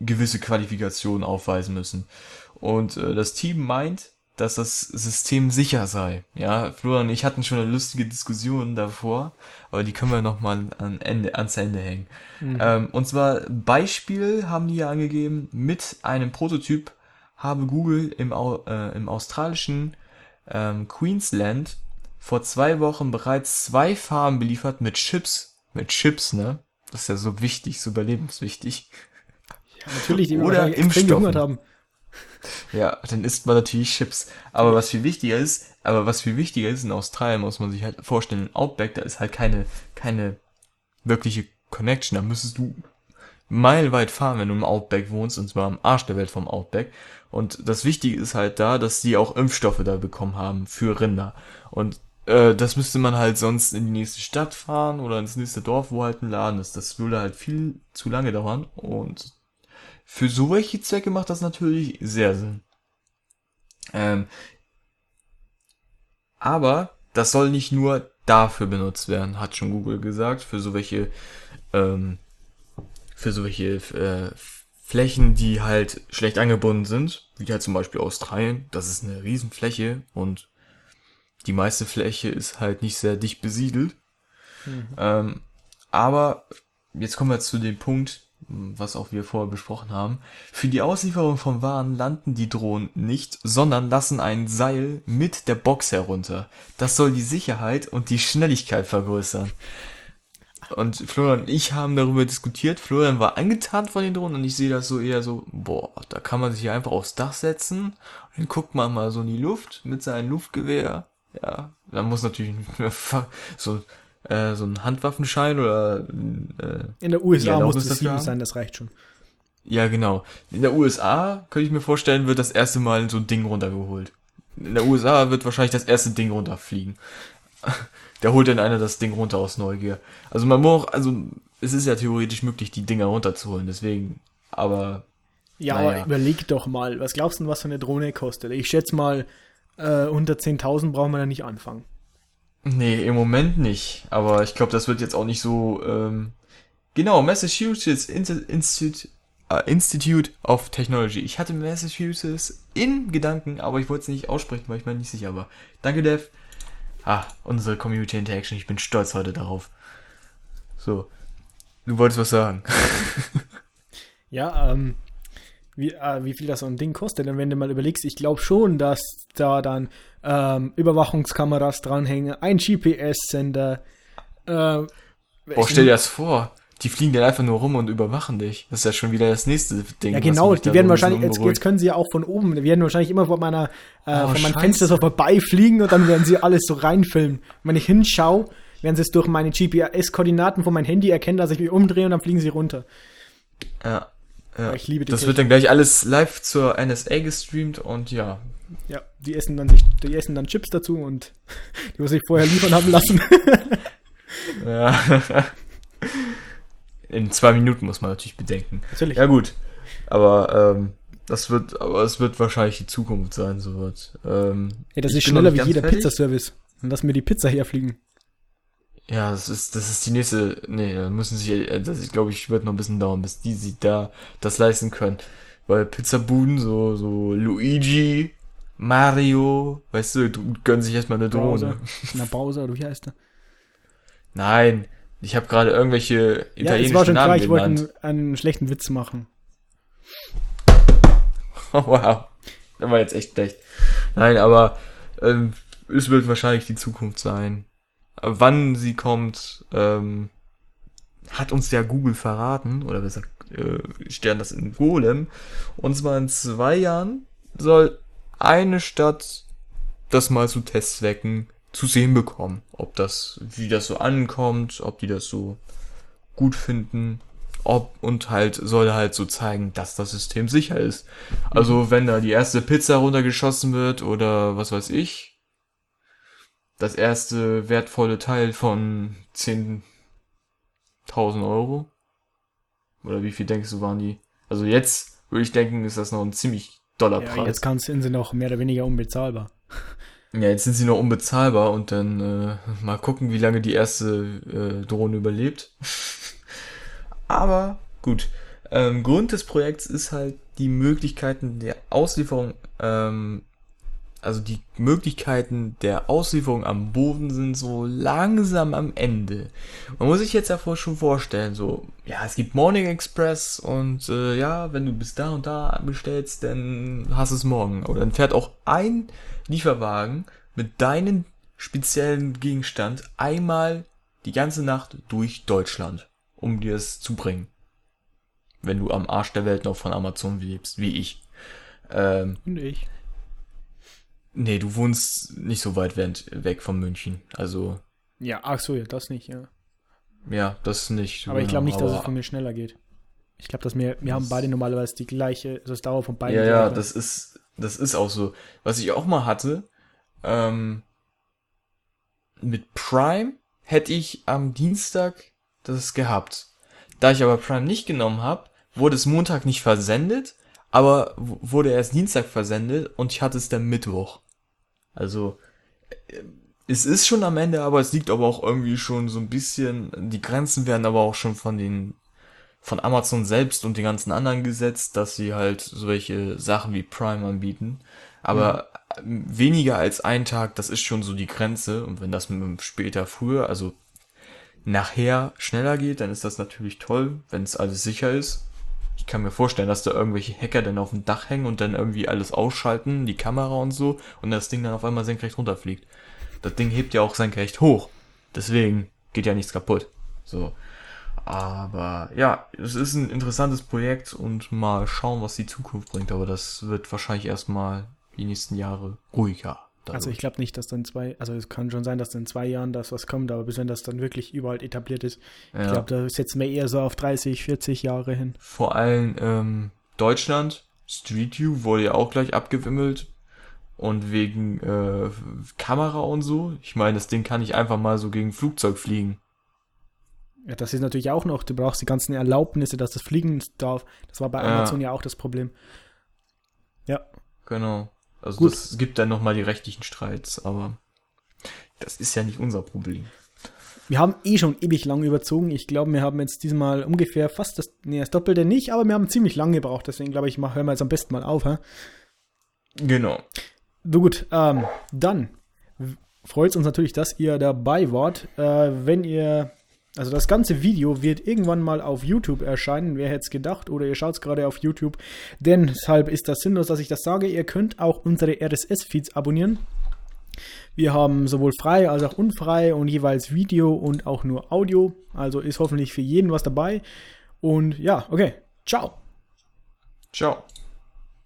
[SPEAKER 2] gewisse Qualifikationen aufweisen müssen. Und äh, das Team meint, dass das System sicher sei. Ja, Florian und ich hatten schon eine lustige Diskussion davor, aber die können wir nochmal an Ende, ans Ende hängen. Ähm, und zwar Beispiel haben die ja angegeben, mit einem Prototyp habe Google im, Au äh, im australischen ähm, Queensland vor zwei Wochen bereits zwei Farmen beliefert mit Chips. Mit Chips, ne? Das ist ja so wichtig, so überlebenswichtig.
[SPEAKER 1] Natürlich, die
[SPEAKER 2] Oder
[SPEAKER 1] extrem gehungert haben.
[SPEAKER 2] Ja, dann isst man natürlich Chips. Aber was viel wichtiger ist, aber was viel wichtiger ist, in Australien muss man sich halt vorstellen, in Outback, da ist halt keine, keine wirkliche Connection. Da müsstest du meilenweit fahren, wenn du im Outback wohnst, und zwar am Arsch der Welt vom Outback. Und das Wichtige ist halt da, dass die auch Impfstoffe da bekommen haben für Rinder. Und äh, das müsste man halt sonst in die nächste Stadt fahren oder ins nächste Dorf, wo halt ein Laden ist. Das würde halt viel zu lange dauern. Und für so welche Zwecke macht das natürlich sehr Sinn. Ähm, aber das soll nicht nur dafür benutzt werden, hat schon Google gesagt, für so welche, ähm, für so welche äh, Flächen, die halt schlecht angebunden sind, wie halt zum Beispiel Australien. Das ist eine Riesenfläche und die meiste Fläche ist halt nicht sehr dicht besiedelt. Ähm, aber jetzt kommen wir zu dem Punkt, was auch wir vorher besprochen haben. Für die Auslieferung von Waren landen die Drohnen nicht, sondern lassen ein Seil mit der Box herunter. Das soll die Sicherheit und die Schnelligkeit vergrößern. Und Florian und ich haben darüber diskutiert. Florian war angetan von den Drohnen und ich sehe das so eher so, boah, da kann man sich hier einfach aufs Dach setzen und dann guckt man mal so in die Luft mit seinem Luftgewehr. Ja, dann muss natürlich so, äh, so ein Handwaffenschein oder äh,
[SPEAKER 1] In der USA muss es
[SPEAKER 2] haben?
[SPEAKER 1] sein, das reicht schon.
[SPEAKER 2] Ja, genau. In der USA, könnte ich mir vorstellen, wird das erste Mal so ein Ding runtergeholt. In der USA wird wahrscheinlich das erste Ding runterfliegen. Da holt dann einer das Ding runter aus Neugier. Also man muss, also es ist ja theoretisch möglich, die Dinger runterzuholen, deswegen, aber
[SPEAKER 1] Ja,
[SPEAKER 2] Naja.
[SPEAKER 1] aber überleg doch mal, was glaubst du, denn, was so eine Drohne kostet? Ich schätze mal, äh, unter 10.000 brauchen wir da nicht anfangen.
[SPEAKER 2] Nee, im Moment nicht. Aber ich glaube, das wird jetzt auch nicht so, ähm, genau, Massachusetts Institute, äh, Institute of Technology. Ich hatte Massachusetts in Gedanken, aber ich wollte es nicht aussprechen, weil ich mir nicht sicher war. Danke, Dev. Ah, unsere Community Interaction, ich bin stolz heute darauf. So. Du wolltest was sagen.
[SPEAKER 1] Ja, ähm, wie, äh, wie viel das so ein Ding kostet. Und wenn du mal überlegst, ich glaube schon, dass da dann ähm, Überwachungskameras dranhängen, ein GPS-Sender. Äh,
[SPEAKER 2] Boah, stell dir das vor. Die fliegen dann einfach nur rum und überwachen dich. Das ist ja schon wieder das nächste Ding.
[SPEAKER 1] Ja, genau, die werden wahrscheinlich, jetzt, jetzt können sie ja auch von oben, die werden wahrscheinlich immer von meiner, äh,
[SPEAKER 2] Oh,
[SPEAKER 1] von meinem
[SPEAKER 2] scheiße.
[SPEAKER 1] Fenster so vorbeifliegen und dann werden sie alles so reinfilmen. Wenn ich hinschaue, werden sie es durch meine GPS-Koordinaten von meinem Handy erkennen, dass ich mich umdrehe und dann fliegen sie runter.
[SPEAKER 2] Ja. ja.
[SPEAKER 1] Ich liebe die
[SPEAKER 2] Das
[SPEAKER 1] Technik.
[SPEAKER 2] wird dann gleich alles live zur NSA gestreamt und ja.
[SPEAKER 1] Ja, die essen dann sich, die essen dann Chips dazu und die muss ich vorher liefern haben lassen.
[SPEAKER 2] ja. In zwei Minuten muss man natürlich bedenken.
[SPEAKER 1] Natürlich.
[SPEAKER 2] Ja gut. Aber ähm, das wird, aber es wird wahrscheinlich die Zukunft sein, so wird. Ähm,
[SPEAKER 1] Ja, das ist schneller wie jeder
[SPEAKER 2] fertig.
[SPEAKER 1] Pizzaservice. Dann lassen wir die Pizza herfliegen.
[SPEAKER 2] Ja, das ist, das ist die nächste, nee, da müssen sich, äh, das ist, glaube ich, wird noch ein bisschen dauern, bis die sich da das leisten können. Weil Pizzabuden, so, so Luigi, Mario, weißt du, du gönnen sich erstmal eine Drohne.
[SPEAKER 1] Na, Bowser, oder wie heißt der?
[SPEAKER 2] Nein, ich habe gerade irgendwelche
[SPEAKER 1] Ja,
[SPEAKER 2] italienischen
[SPEAKER 1] war schon klar,
[SPEAKER 2] Namen
[SPEAKER 1] ich wollte
[SPEAKER 2] genannt.
[SPEAKER 1] einen, einen schlechten Witz machen.
[SPEAKER 2] Oh, wow. Das war jetzt echt schlecht. Nein, aber ähm, es wird wahrscheinlich die Zukunft sein. Wann sie kommt, ähm, hat uns ja Google verraten, oder besser äh, stellen das in Golem. Und zwar in zwei Jahren soll eine Stadt das mal zu Testzwecken zu sehen bekommen. Ob das, wie das so ankommt, ob die das so gut finden, ob und halt soll halt so zeigen, dass das System sicher ist. Also wenn da die erste Pizza runtergeschossen wird oder was weiß ich, das erste wertvolle Teil von 10.000 Euro oder wie viel denkst du waren die? Also jetzt würde ich denken, ist das noch ein ziemlich doller
[SPEAKER 1] Ja, jetzt sind sie noch mehr oder weniger unbezahlbar.
[SPEAKER 2] Ja, jetzt sind sie noch unbezahlbar und dann äh, mal gucken, wie lange die erste äh, Drohne überlebt. Aber gut. Ähm, Grund des Projekts ist halt die Möglichkeiten der Auslieferung, ähm, also die Möglichkeiten der Auslieferung am Boden sind so langsam am Ende. Man muss sich jetzt davor schon vorstellen, so, ja, es gibt Morning Express und äh, ja, wenn du bis da und da bestellst, dann hast du es morgen. Oder dann fährt auch ein Lieferwagen mit deinem speziellen Gegenstand einmal die ganze Nacht durch Deutschland, um dir es zu bringen. Wenn du am Arsch der Welt noch von Amazon lebst, wie ich. Ähm,
[SPEAKER 1] Und ich.
[SPEAKER 2] Nee, du wohnst nicht so weit weg von München. Also,
[SPEAKER 1] Ja, ach so, ja, das nicht, ja.
[SPEAKER 2] ja, das nicht.
[SPEAKER 1] Aber ich glaube nicht, dass es
[SPEAKER 2] aber-
[SPEAKER 1] von mir schneller geht. Ich glaube, dass wir, wir haben beide normalerweise die gleiche, also das Dauer von beiden.
[SPEAKER 2] Ja, ja, das ist, das ist auch so. Was ich auch mal hatte, ähm, mit Prime hätte ich am Dienstag das gehabt. Da ich aber Prime nicht genommen habe, wurde es Montag nicht versendet, aber wurde erst Dienstag versendet und ich hatte es dann Mittwoch. Also, äh, es ist schon am Ende, aber es liegt aber auch irgendwie schon so ein bisschen, die Grenzen werden aber auch schon von den von Amazon selbst und den ganzen anderen gesetzt, dass sie halt solche Sachen wie Prime anbieten. Aber weniger als ein Tag, das ist schon so die Grenze. Und wenn das später früher, also nachher schneller geht, dann ist das natürlich toll, wenn es alles sicher ist. Ich kann mir vorstellen, dass da irgendwelche Hacker dann auf dem Dach hängen und dann irgendwie alles ausschalten, die Kamera und so, und das Ding dann auf einmal senkrecht runterfliegt. Das Ding hebt ja auch senkrecht hoch. Deswegen geht ja nichts kaputt. So. Aber ja, es ist ein interessantes Projekt und mal schauen, was die Zukunft bringt. Aber das wird wahrscheinlich erstmal die nächsten Jahre ruhiger.
[SPEAKER 1] Dadurch. Also ich glaube nicht, dass dann zwei, also es kann schon sein, dass in zwei Jahren das was kommt, aber bis wenn das dann wirklich überall etabliert ist, ja. ich glaube, da setzen wir eher so auf 30, 40 Jahre hin.
[SPEAKER 2] Vor allem ähm, Deutschland, Street View wurde ja auch gleich abgewimmelt und wegen äh, Kamera und so. Ich meine, das Ding kann ich einfach mal so gegen Flugzeug fliegen.
[SPEAKER 1] Ja, das ist natürlich auch noch, du brauchst die ganzen Erlaubnisse, dass das fliegen darf. Das war bei Amazon ja, ja auch das Problem.
[SPEAKER 2] Ja. Genau. Also Gut. das gibt dann nochmal die rechtlichen Streits, aber das ist ja nicht unser Problem.
[SPEAKER 1] Wir haben eh schon ewig lang überzogen. Ich glaube, wir haben jetzt diesmal ungefähr fast das, nee, das Doppelte nicht, aber wir haben ziemlich lange gebraucht. Deswegen glaube ich, hören wir jetzt am besten mal auf. Hä?
[SPEAKER 2] Genau.
[SPEAKER 1] So gut, ähm, dann freut es uns natürlich, dass ihr dabei wart. Äh, wenn ihr also das ganze Video wird irgendwann mal auf YouTube erscheinen, wer hätte es gedacht, oder ihr schaut es gerade auf YouTube. Deshalb ist das sinnlos, dass ich das sage. Ihr könnt auch unsere RSS-Feeds abonnieren. Wir haben sowohl frei als auch unfrei und jeweils Video und auch nur Audio. Also ist hoffentlich für jeden was dabei. Und ja, okay. Ciao.
[SPEAKER 2] Ciao.